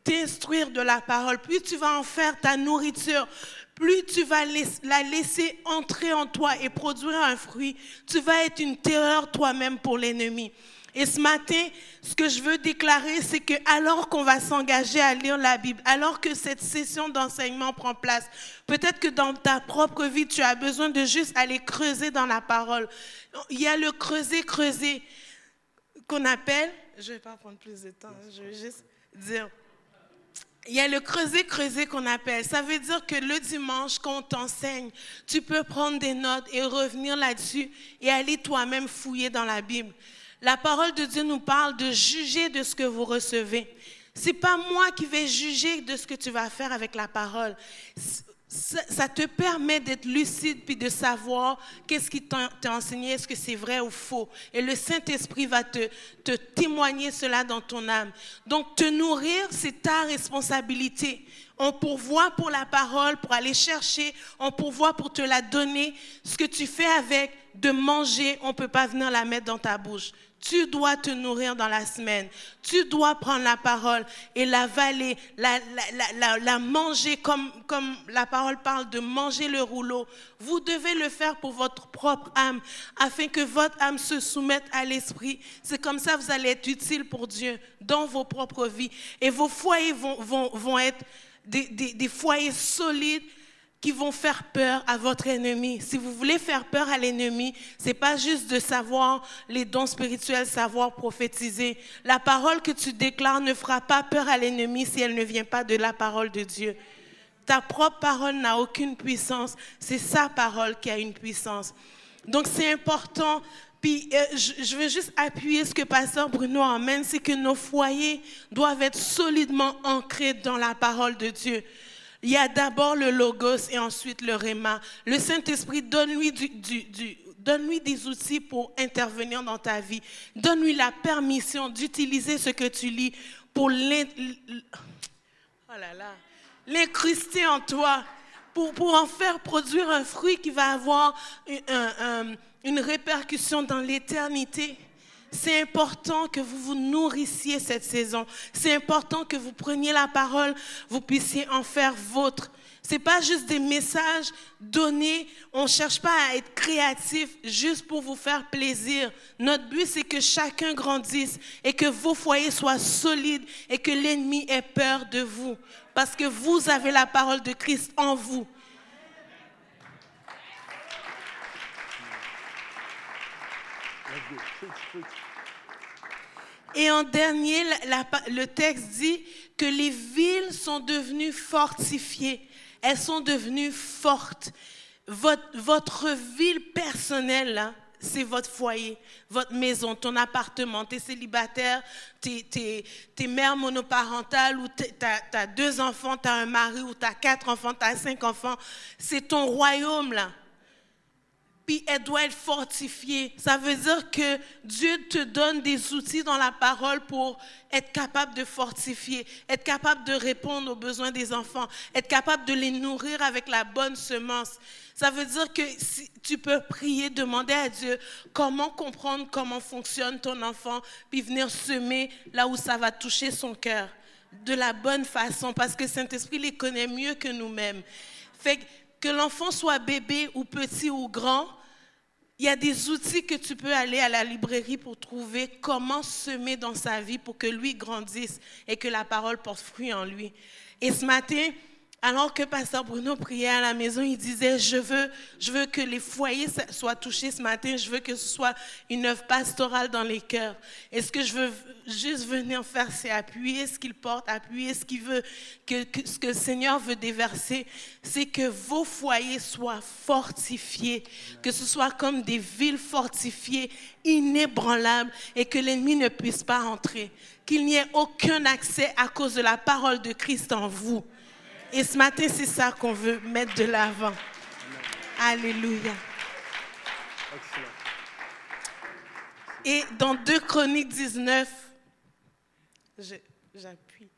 t'instruire de la parole, plus tu vas en faire ta nourriture, plus tu vas la laisser entrer en toi et produire un fruit, tu vas être une terreur toi-même pour l'ennemi. Et ce matin, ce que je veux déclarer, c'est que alors qu'on va s'engager à lire la Bible, alors que cette session d'enseignement prend place, peut-être que dans ta propre vie, tu as besoin de juste aller creuser dans la parole. Il y a le creuser, creuser qu'on appelle, je ne vais pas prendre plus de temps, hein, je vais juste dire, il y a le creuser, creuser qu'on appelle. Ça veut dire que le dimanche, quand on t'enseigne, tu peux prendre des notes et revenir là-dessus et aller toi-même fouiller dans la Bible. La parole de Dieu nous parle de juger de ce que vous recevez. C'est pas moi qui vais juger de ce que tu vas faire avec la parole. Ça, te permet d'être lucide puis de savoir qu'est-ce qui t'a t'a enseigné, est-ce que c'est vrai ou faux. Et le Saint-Esprit va te, te témoigner cela dans ton âme. Donc, te nourrir, c'est ta responsabilité. On pourvoit pour la parole, pour aller chercher, on pourvoit pour te la donner. Ce que tu fais avec, de manger, on ne peut pas venir la mettre dans ta bouche. Tu dois te nourrir dans la semaine. Tu dois prendre la parole et l'avaler, la, la, la, la, manger comme, comme la parole parle de manger le rouleau. Vous devez le faire pour votre propre âme, afin que votre âme se soumette à l'esprit. C'est comme ça que vous allez être utile pour Dieu dans vos propres vies. Et vos foyers vont, vont, vont être des, des, des foyers solides qui vont faire peur à votre ennemi. Si vous voulez faire peur à l'ennemi, c'est pas juste de savoir les dons spirituels, savoir prophétiser. La parole que tu déclares ne fera pas peur à l'ennemi si elle ne vient pas de la parole de Dieu. Ta propre parole n'a aucune puissance, c'est sa parole qui a une puissance. Donc c'est important puis euh, je, veux juste appuyer ce que Pasteur Bruno emmène, c'est que nos foyers doivent être solidement ancrés dans la parole de Dieu. Il y a d'abord le logos et ensuite le réma. Le Saint-Esprit, donne-lui des outils pour intervenir dans ta vie. Donne-lui la permission d'utiliser ce que tu lis pour oh l'incruster en toi, pour, en faire produire un fruit qui va avoir une répercussion dans l'éternité. C'est important que vous vous nourrissiez cette saison. C'est important que vous preniez la parole, vous puissiez en faire vôtre. C'est pas juste des messages donnés. On cherche pas à être créatif juste pour vous faire plaisir. Notre but, c'est que chacun grandisse et que vos foyers soient solides et que l'ennemi ait peur de vous. Parce que vous avez la parole de Christ en vous. Et en dernier, le texte dit que les villes sont devenues fortifiées. Elles sont devenues fortes. Votre, ville personnelle, c'est votre foyer, votre maison, ton appartement. Tu es célibataire, tu es, mère monoparentale ou tu as, deux enfants, tu as un mari ou tu as quatre enfants, tu as cinq enfants. C'est ton royaume là puis elle doit être fortifiée. Ça veut dire que Dieu te donne des outils dans la parole pour être capable de fortifier, être capable de répondre aux besoins des enfants, être capable de les nourrir avec la bonne semence. Ça veut dire que tu peux prier, demander à Dieu comment comprendre comment fonctionne ton enfant, puis venir semer là où ça va toucher son cœur de la bonne façon, parce que Saint-Esprit les connaît mieux que nous-mêmes. Fait que l'enfant soit bébé ou petit ou grand, il y a des outils que tu peux aller à la librairie pour trouver comment semer dans sa vie pour que lui grandisse et que la parole porte fruit en lui. Et ce matin, alors que Pasteur Bruno priait à la maison, il disait, je veux, je veux que les foyers soient touchés ce matin, je veux que ce soit une œuvre pastorale dans les cœurs. Et ce que je veux juste venir faire, c'est appuyer ce qu'il porte, appuyer ce qu'il veut, que, ce que le Seigneur veut déverser, c'est que vos foyers soient fortifiés, que ce soit comme des villes fortifiées, inébranlables, et que l'ennemi ne puisse pas entrer, qu'il n'y ait aucun accès à cause de la parole de Christ en vous. Et ce matin, c'est ça qu'on veut mettre de l'avant. Alléluia. Et dans 2 Chroniques 19, j'appuie.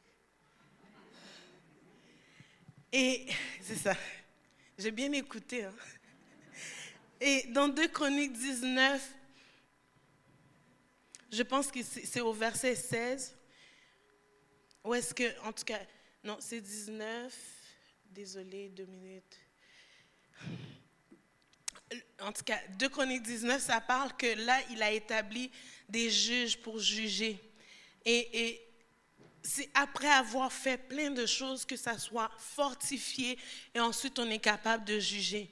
Et c'est ça. J'ai bien écouté. Hein. Et dans 2 Chroniques 19, je pense que c'est au verset 16, où est-ce que, en tout cas, non, c'est 19. Désolé, deux minutes. En tout cas, 2 Chroniques 19, ça parle que là, il a établi des juges pour juger. Et, c'est après avoir fait plein de choses que ça soit fortifié et ensuite on est capable de juger.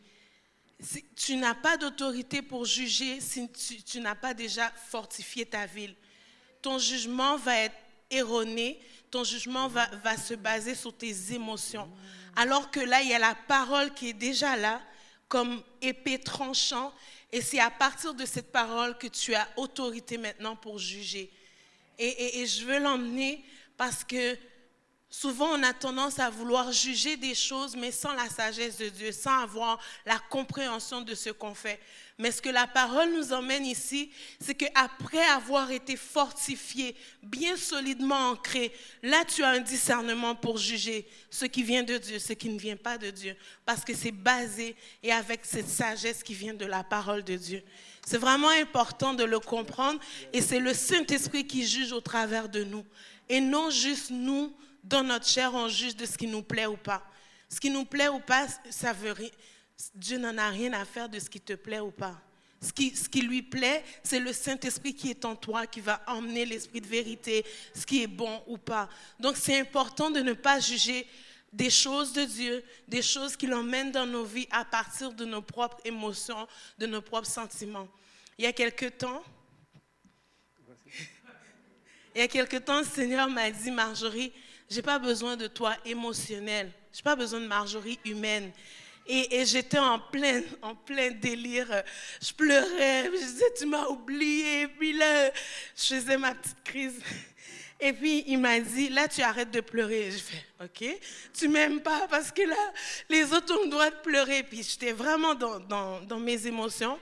tu n'as pas d'autorité pour juger si tu n'as pas déjà fortifié ta ville. Ton jugement va être erroné ton jugement va, se baser sur tes émotions. Alors que là, il y a la parole qui est déjà là, comme épée tranchant, et c'est à partir de cette parole que tu as autorité maintenant pour juger. Et je veux l'emmener parce que Souvent, on a tendance à vouloir juger des choses, mais sans la sagesse de Dieu, sans avoir la compréhension de ce qu'on fait. Mais ce que la parole nous emmène ici, c'est qu'après avoir été fortifié, bien solidement ancré, là, tu as un discernement pour juger ce qui vient de Dieu, ce qui ne vient pas de Dieu, parce que c'est basé et avec cette sagesse qui vient de la parole de Dieu. C'est vraiment important de le comprendre et c'est le Saint-Esprit qui juge au travers de nous et non juste nous dans notre chair, on juge de ce qui nous plaît ou pas. Ce qui nous plaît ou pas, ça veut rien. Dieu n'en a rien à faire de ce qui te plaît ou pas. Ce qui, ce qui lui plaît, c'est le Saint-Esprit qui est en toi, qui va emmener l'esprit de vérité, ce qui est bon ou pas. Donc c'est important de ne pas juger des choses de Dieu, des choses qu'il emmène dans nos vies à partir de nos propres émotions, de nos propres sentiments. Il y a quelque temps, il y a quelque temps, le Seigneur m'a dit, Marjorie, j'ai pas besoin de toi émotionnel. J'ai pas besoin de Marjorie humaine. Et, j'étais en plein, en plein délire. Je pleurais, je disais, tu m'as oublié. Puis là, je faisais ma petite crise. Et puis, il m'a dit, là, tu arrêtes de pleurer. Je fais, OK, tu m'aimes pas parce que là, les autres ont le droit de pleurer. Puis, j'étais vraiment dans, dans, dans, mes émotions.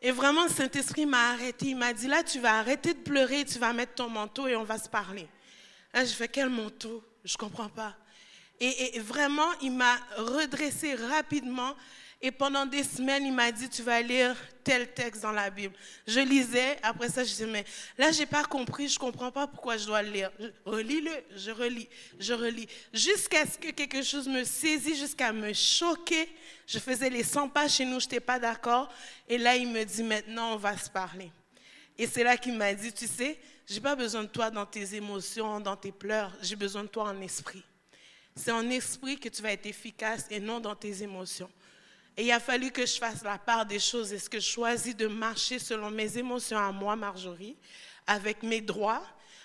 Et vraiment, Saint-Esprit m'a arrêté. Il m'a dit, là, tu vas arrêter de pleurer, tu vas mettre ton manteau et on va se parler. Là, je fais quel manteau? Je comprends pas. Et, vraiment, il m'a redressé rapidement. Et pendant des semaines, il m'a dit, tu vas lire tel texte dans la Bible. Je lisais, après ça, je disais, mais là, j'ai pas compris, je comprends pas pourquoi je dois le lire. Relis-le, je relis, je relis. Jusqu'à ce que quelque chose me saisit, jusqu'à me choquer. Je faisais les 100 pages chez nous, je n'étais pas d'accord. Et là, il me dit, maintenant, on va se parler. Et c'est là qu'il m'a dit, tu sais, j'ai pas besoin de toi dans tes émotions, dans tes pleurs, j'ai besoin de toi en esprit. C'est en esprit que tu vas être efficace et non dans tes émotions. Et il a fallu que je fasse la part des choses. Est-ce que je choisis de marcher selon mes émotions à moi, Marjorie, avec mes droits,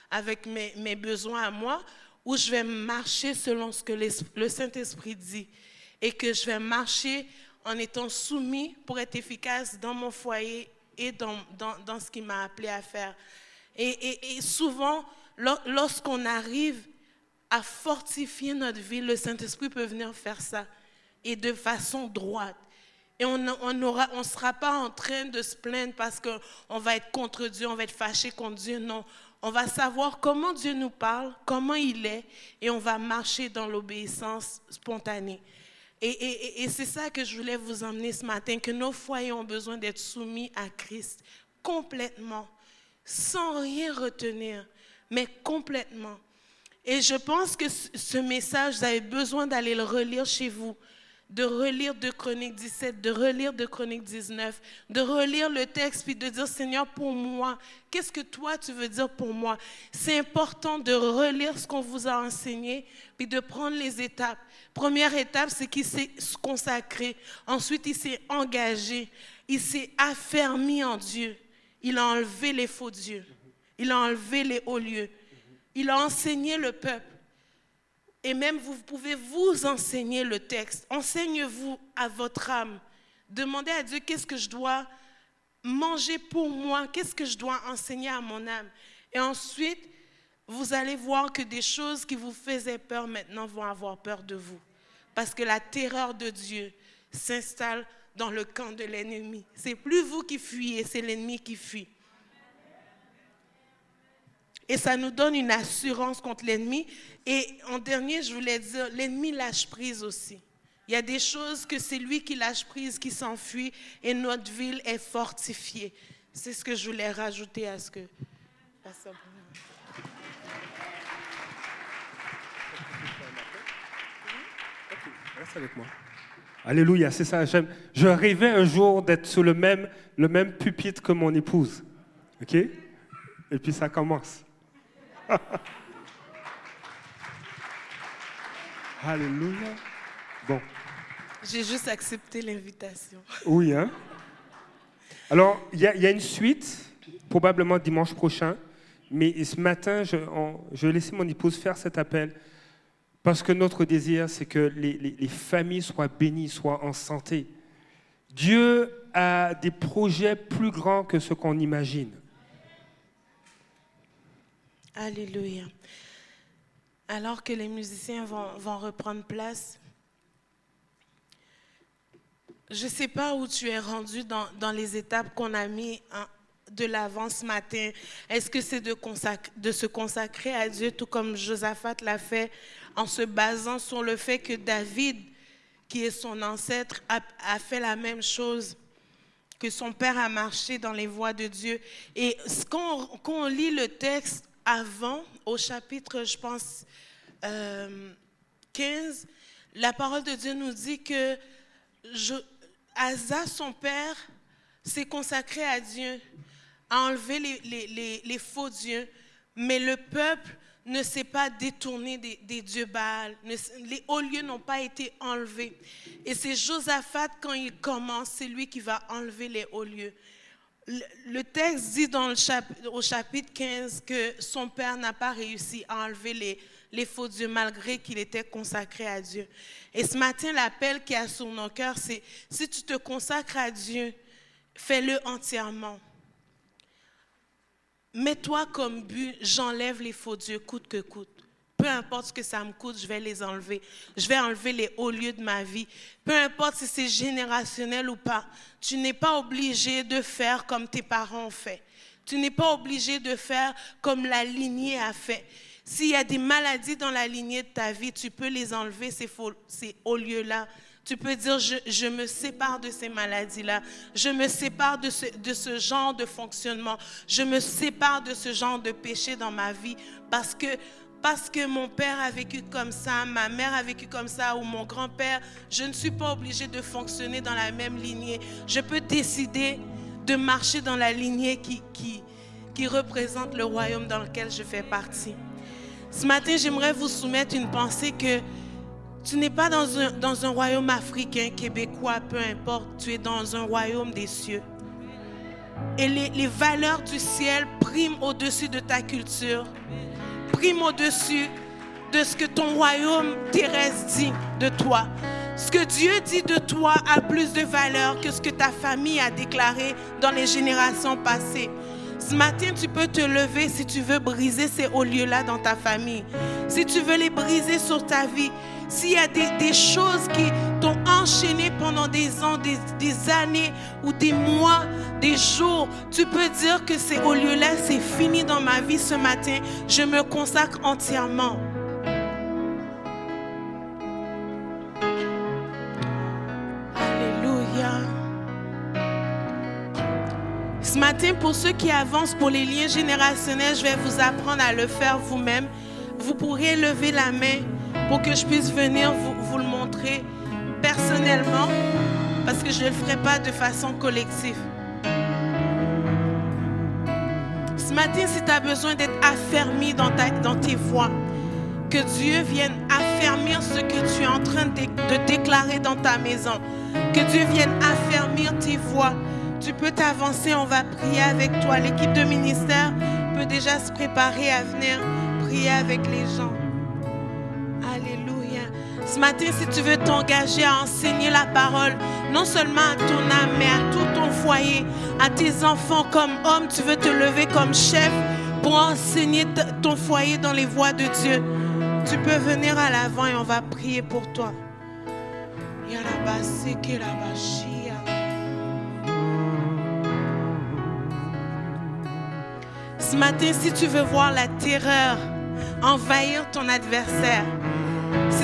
avec mes, besoins à moi, ou je vais marcher selon ce que le Saint-Esprit dit et que je vais marcher en étant soumis pour être efficace dans mon foyer et dans ce qu'il m'a appelé à faire. Et, souvent, lorsqu'on arrive à fortifier notre vie, le Saint-Esprit peut venir faire ça et de façon droite. Et on ne on sera pas en train de se plaindre parce qu'on va être contre Dieu, on va être fâché contre Dieu. Non, on va savoir comment Dieu nous parle, comment il est, et on va marcher dans l'obéissance spontanée. Et, et c'est ça que je voulais vous emmener ce matin, que nos foyers ont besoin d'être soumis à Christ complètement, sans rien retenir, mais complètement. Et je pense que ce message, vous avez besoin d'aller le relire chez vous, de relire de Chronique 17, de relire de Chronique 19, de relire le texte, puis de dire, Seigneur, pour moi, qu'est-ce que toi tu veux dire pour moi? C'est important de relire ce qu'on vous a enseigné, puis de prendre les étapes. Première étape, c'est qu'il s'est consacré. Ensuite, il s'est engagé. Il s'est affermi en Dieu. Il a enlevé les faux dieux. Il a enlevé les hauts lieux. Il a enseigné le peuple. Et même vous pouvez vous enseigner le texte. Enseigne-vous à votre âme. Demandez à Dieu qu'est-ce que je dois manger pour moi, qu'est-ce que je dois enseigner à mon âme? Et ensuite, vous allez voir que des choses qui vous faisaient peur maintenant vont avoir peur de vous. Parce que la terreur de Dieu s'installe dans le camp de l'ennemi. C'est plus vous qui fuyez, c'est l'ennemi qui fuit. Et ça nous donne une assurance contre l'ennemi. Et en dernier, je voulais dire, l'ennemi lâche prise aussi. Il y a des choses que c'est lui qui lâche prise, qui s'enfuit, et notre ville est fortifiée. C'est ce que je voulais rajouter à ce que... Reste avec moi. Alléluia, c'est ça. Je rêvais un jour d'être sur le même, le même pupitre que mon épouse. OK? Et puis ça commence. Alléluia. Bon. J'ai juste accepté l'invitation. Oui, hein? Alors, il y, a une suite, probablement dimanche prochain, mais ce matin, je, je vais laisser mon épouse faire cet appel parce que notre désir, c'est que les, les, familles soient bénies, soient en santé. Dieu a des projets plus grands que ce qu'on imagine. Alléluia. Alors que les musiciens vont, reprendre place, je ne sais pas où tu es rendu dans, les étapes qu'on a mis de l'avant ce matin. Est-ce que c'est de, se consacrer à Dieu, tout comme Josaphat l'a fait, en se basant sur le fait que David, qui est son ancêtre, a, fait la même chose que son père a marché dans les voies de Dieu. Et quand on lit le texte, avant, au chapitre, je pense, 15, euh, la parole de Dieu nous dit que Asa, son père, s'est consacré à Dieu, a enlevé les, faux dieux, mais le peuple ne s'est pas détourné des, dieux Baal. les hauts lieux n'ont pas été enlevés. Et c'est Josaphat, quand il commence, c'est lui qui va enlever les hauts lieux. Le texte dit dans le chapitre, au chapitre 15 que son père n'a pas réussi à enlever les, faux dieux malgré qu'il était consacré à Dieu. Et ce matin, l'appel qui a sur nos cœurs, c'est si tu te consacres à Dieu, fais-le entièrement. Mets-toi comme but, j'enlève les faux dieux coûte que coûte. Peu importe ce que ça me coûte, je vais les enlever. Je vais enlever les hauts lieux de ma vie. Peu importe si c'est générationnel ou pas. Tu n'es pas obligé de faire comme tes parents ont fait. Tu n'es pas obligé de faire comme la lignée a fait. S'il y a des maladies dans la lignée de ta vie, tu peux les enlever, ces, ces hauts lieux-là. Tu peux dire, je, me sépare de ces maladies-là. Je me sépare de ce, de ce genre de fonctionnement. Je me sépare de ce genre de péché dans ma vie parce que parce que mon père a vécu comme ça, ma mère a vécu comme ça, ou mon grand-père, je ne suis pas obligée de fonctionner dans la même lignée. Je peux décider de marcher dans la lignée qui, qui, qui représente le royaume dans lequel je fais partie. Ce matin, j'aimerais vous soumettre une pensée que tu n'es pas dans un, royaume africain, québécois, peu importe, tu es dans un royaume des cieux. Et les, les valeurs du ciel priment au-dessus de ta culture prime au-dessus de ce que ton royaume terrestre dit de toi. Ce que Dieu dit de toi a plus de valeur que ce que ta famille a déclaré dans les générations passées. Ce matin, tu peux te lever si tu veux briser ces hauts lieux-là dans ta famille. Si tu veux les briser sur ta vie. S'il y a des, choses qui t'ont enchaîné pendant des ans, des, années ou des mois, des jours, tu peux dire que ces hauts lieux-là, c'est fini dans ma vie ce matin. Je me consacre entièrement. Ce matin, pour ceux qui avancent pour les liens générationnels, je vais vous apprendre à le faire vous-même. Vous pourrez lever la main pour que je puisse venir vous, le montrer personnellement, parce que je ne le ferai pas de façon collective. Ce matin, si tu as besoin d'être affermi dans, ta, tes voix, que Dieu vienne affermir ce que tu es en train de, de déclarer dans ta maison, que Dieu vienne affermir tes voix, tu peux t'avancer, on va prier avec toi. L'équipe de ministère peut déjà se préparer à venir prier avec les gens. Ce matin, si tu veux t'engager à enseigner la parole, non seulement à ton âme, mais à tout ton foyer, à tes enfants comme homme, tu veux te lever comme chef pour enseigner ton foyer dans les voies de Dieu. Tu peux venir à l'avant et on va prier pour toi. Ce matin, si tu veux voir la terreur envahir ton adversaire,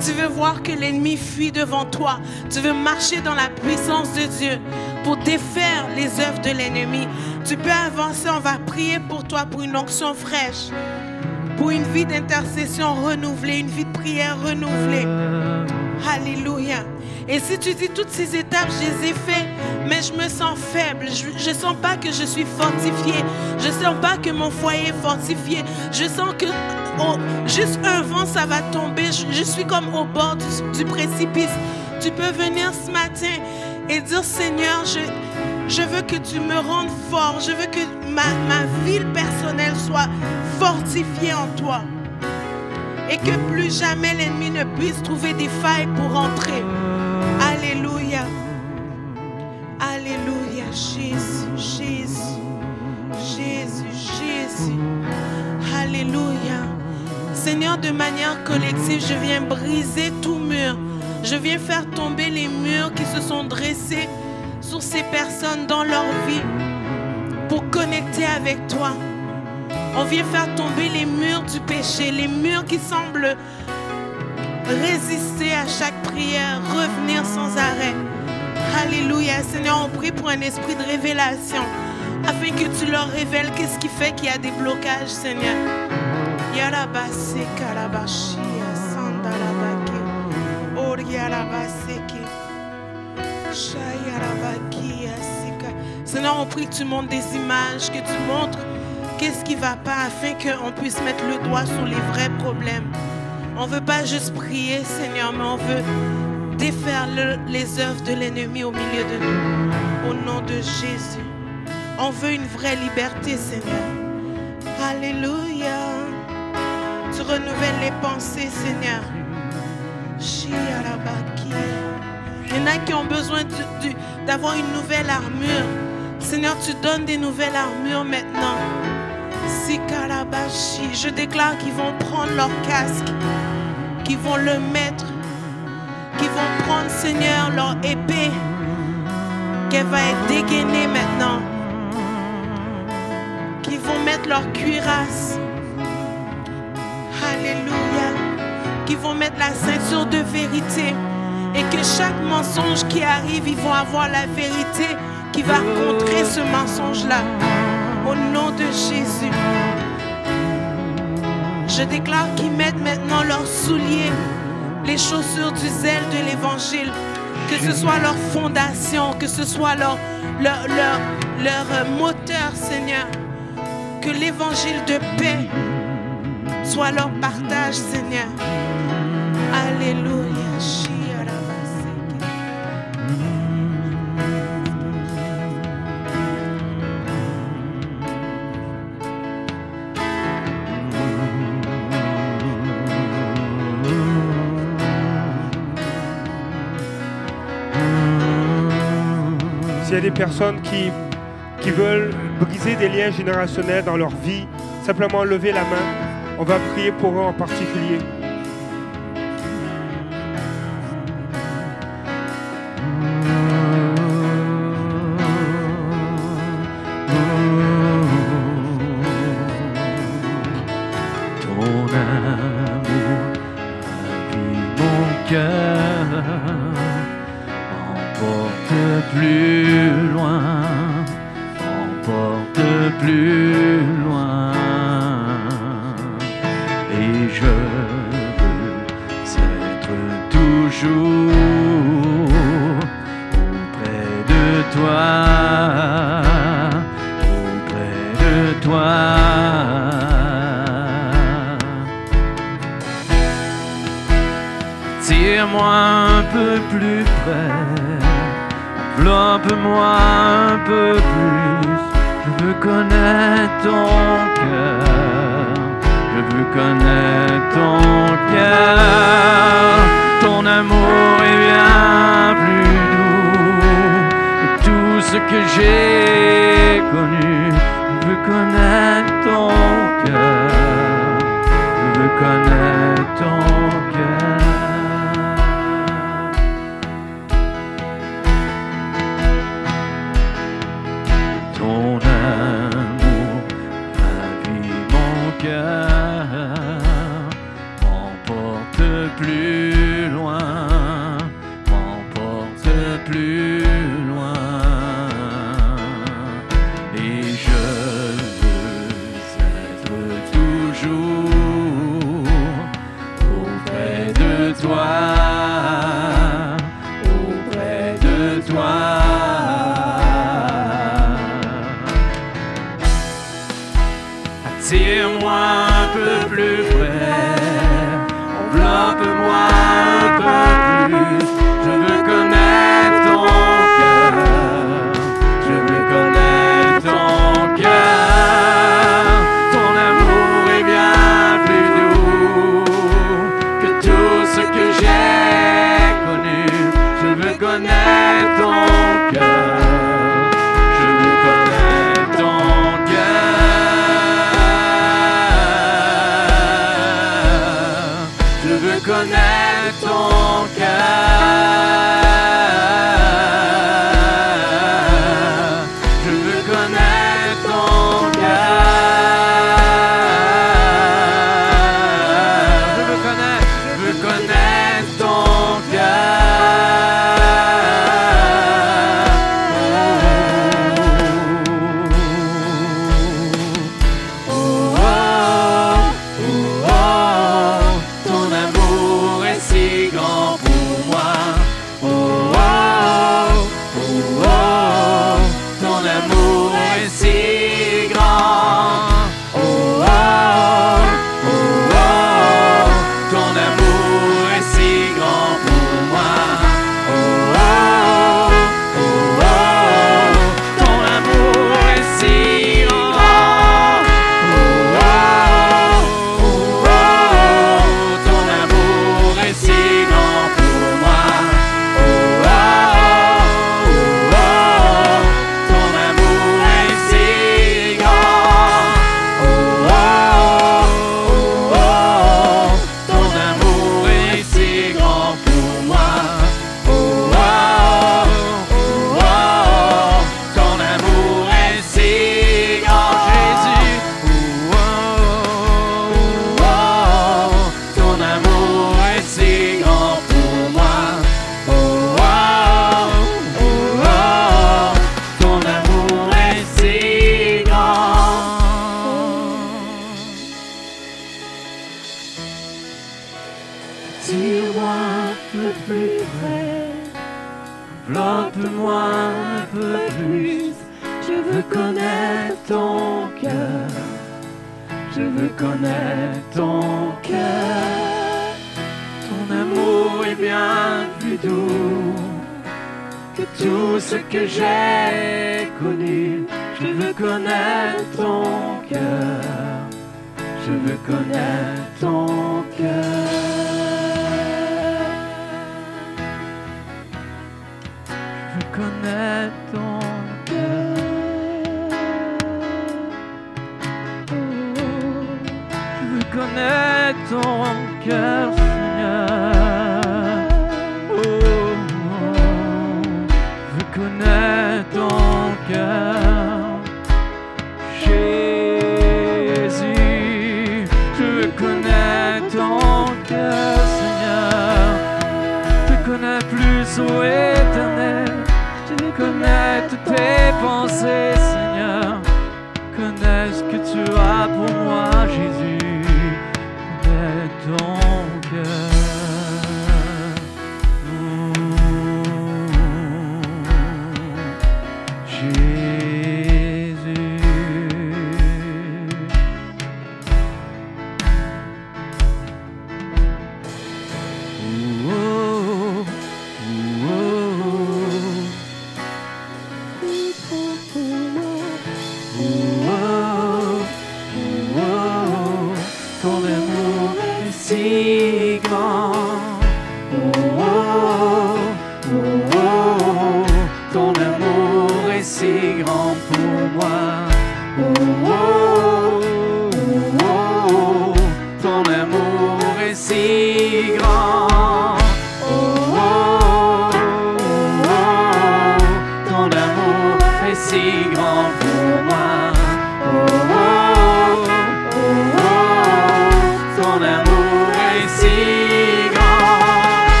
si tu veux voir que l'ennemi fuit devant toi, tu veux marcher dans la puissance de Dieu pour défaire les œuvres de l'ennemi, tu peux avancer. On va prier pour toi pour une onction fraîche, pour une vie d'intercession renouvelée, une vie de prière renouvelée. Alléluia. Et si tu dis toutes ces étapes, je les ai faites, mais je me sens faible. Je ne sens pas que je suis fortifiée. Je ne sens pas que mon foyer est fortifié. Je sens que oh, juste un vent, ça va tomber. Je, suis comme au bord du, précipice. Tu peux venir ce matin et dire, Seigneur, je, veux que tu me rendes fort. Je veux que ma, ma ville personnelle soit fortifiée en toi et que plus jamais l'ennemi ne puisse trouver des failles pour entrer. Alléluia. Alléluia. Jésus, Jésus, Jésus, Jésus. Alléluia. Seigneur, de manière collective, je viens briser tout mur. Je viens faire tomber les murs qui se sont dressés sur ces personnes dans leur vie pour connecter avec toi. On vient faire tomber les murs du péché, les murs qui semblent résister à chaque prière, revenir sans arrêt. Alléluia. Seigneur, on prie pour un esprit de révélation afin que tu leur révèles qu'est-ce qui fait qu'il y a des blocages, Seigneur. Seigneur, on prie que tu montres des images, que tu montres qu'est-ce qui ne va pas afin qu'on puisse mettre le doigt sur les vrais problèmes. On ne veut pas juste prier, Seigneur, mais on veut défaire les œuvres de l'ennemi au milieu de nous. Au nom de Jésus. On veut une vraie liberté, Seigneur. Alléluia. Tu renouvelles les pensées, Seigneur. Il y en a qui ont besoin d'avoir une nouvelle armure. Seigneur, tu donnes des nouvelles armures maintenant. Je déclare qu'ils vont prendre leur casque, qu'ils vont le mettre, qu'ils vont prendre, Seigneur, leur épée, qu'elle va être dégainée maintenant, qu'ils vont mettre leur cuirasse. Vont mettre la ceinture de vérité et que chaque mensonge qui arrive, ils vont avoir la vérité qui va contrer ce mensonge-là. Au nom de Jésus. Je déclare qu'ils mettent maintenant leurs souliers, les chaussures du zèle de l'évangile, que ce soit leur fondation, que ce soit leur, leur moteur, Seigneur. Que l'évangile de paix soit leur partage, Seigneur. Alléluia. S'il y a des personnes qui, qui veulent briser des liens générationnels dans leur vie, simplement lever la main. On va prier pour eux en particulier. Connaître ton cœur. Ton amour est bien plus doux que tout ce que j'ai connu. Je connaître ton cœur, je connaître ton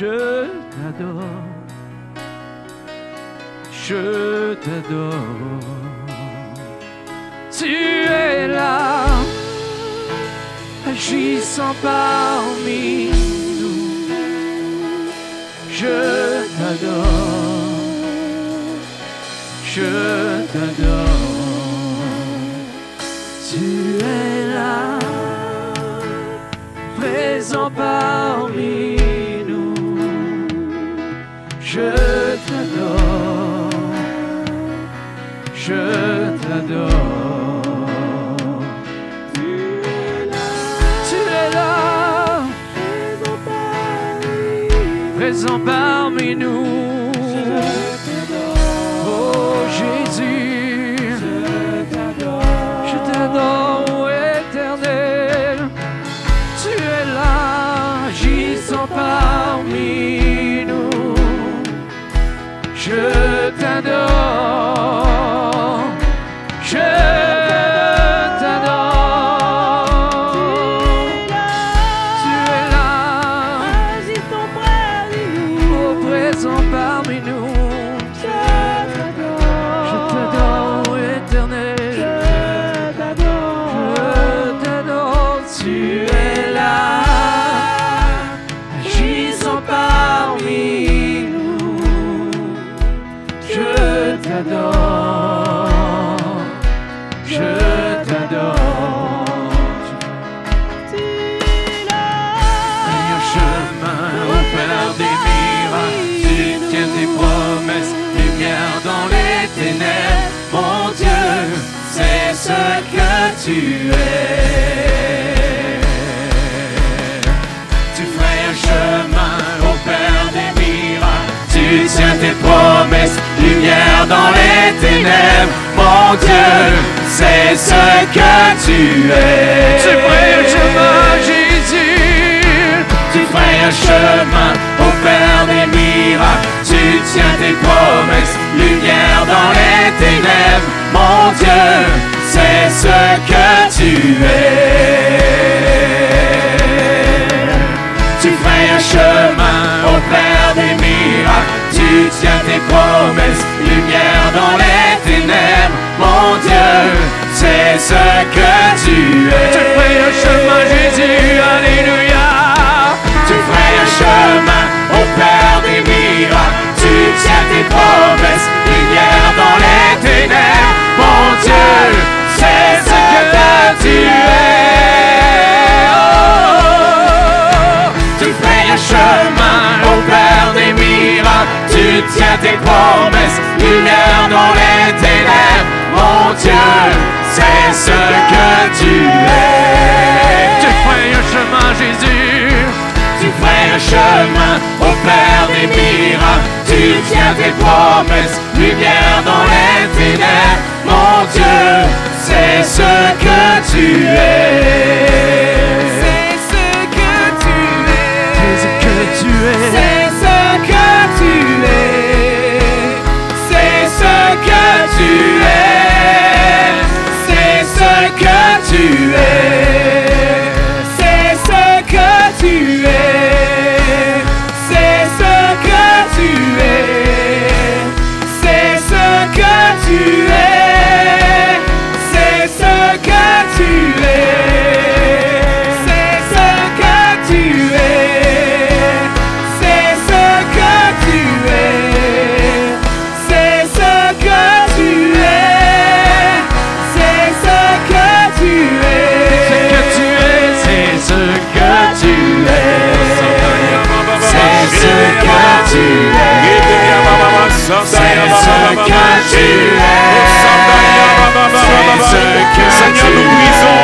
Je t'adore, je t'adore. Tu es là, agissant parmi nous. Je t'adore, je t'adore. about lumière dans les ténèbres. Mon Dieu, c'est ce que tu es. Tu ferais un chemin, Jésus. Tu ferais un chemin au Père des miracles. Tu tiens tes promesses, lumière dans les ténèbres. Mon Dieu, c'est ce que tu es. Tu ferais un chemin tes promesses, lumière dans les ténèbres. Mon Dieu, c'est ce que tu es. Tu ferais un chemin, Jésus, Alléluia. Tu ferais un chemin au Père des miracles. Tu tiens tes promesses, lumière dans les ténèbres. Mon Dieu, tu tiens tes promesses, lumière dans les ténèbres, mon Dieu, c'est ce que tu es. Tu ferais un chemin, Jésus, tu ferais un chemin au Père des miracles, tu tiens tes promesses, lumière dans les ténèbres, mon Dieu, c'est ce que tu es. C'est ce que tu es. C'est ce que tu es. es C'est ce que tu es. Seigneur, nous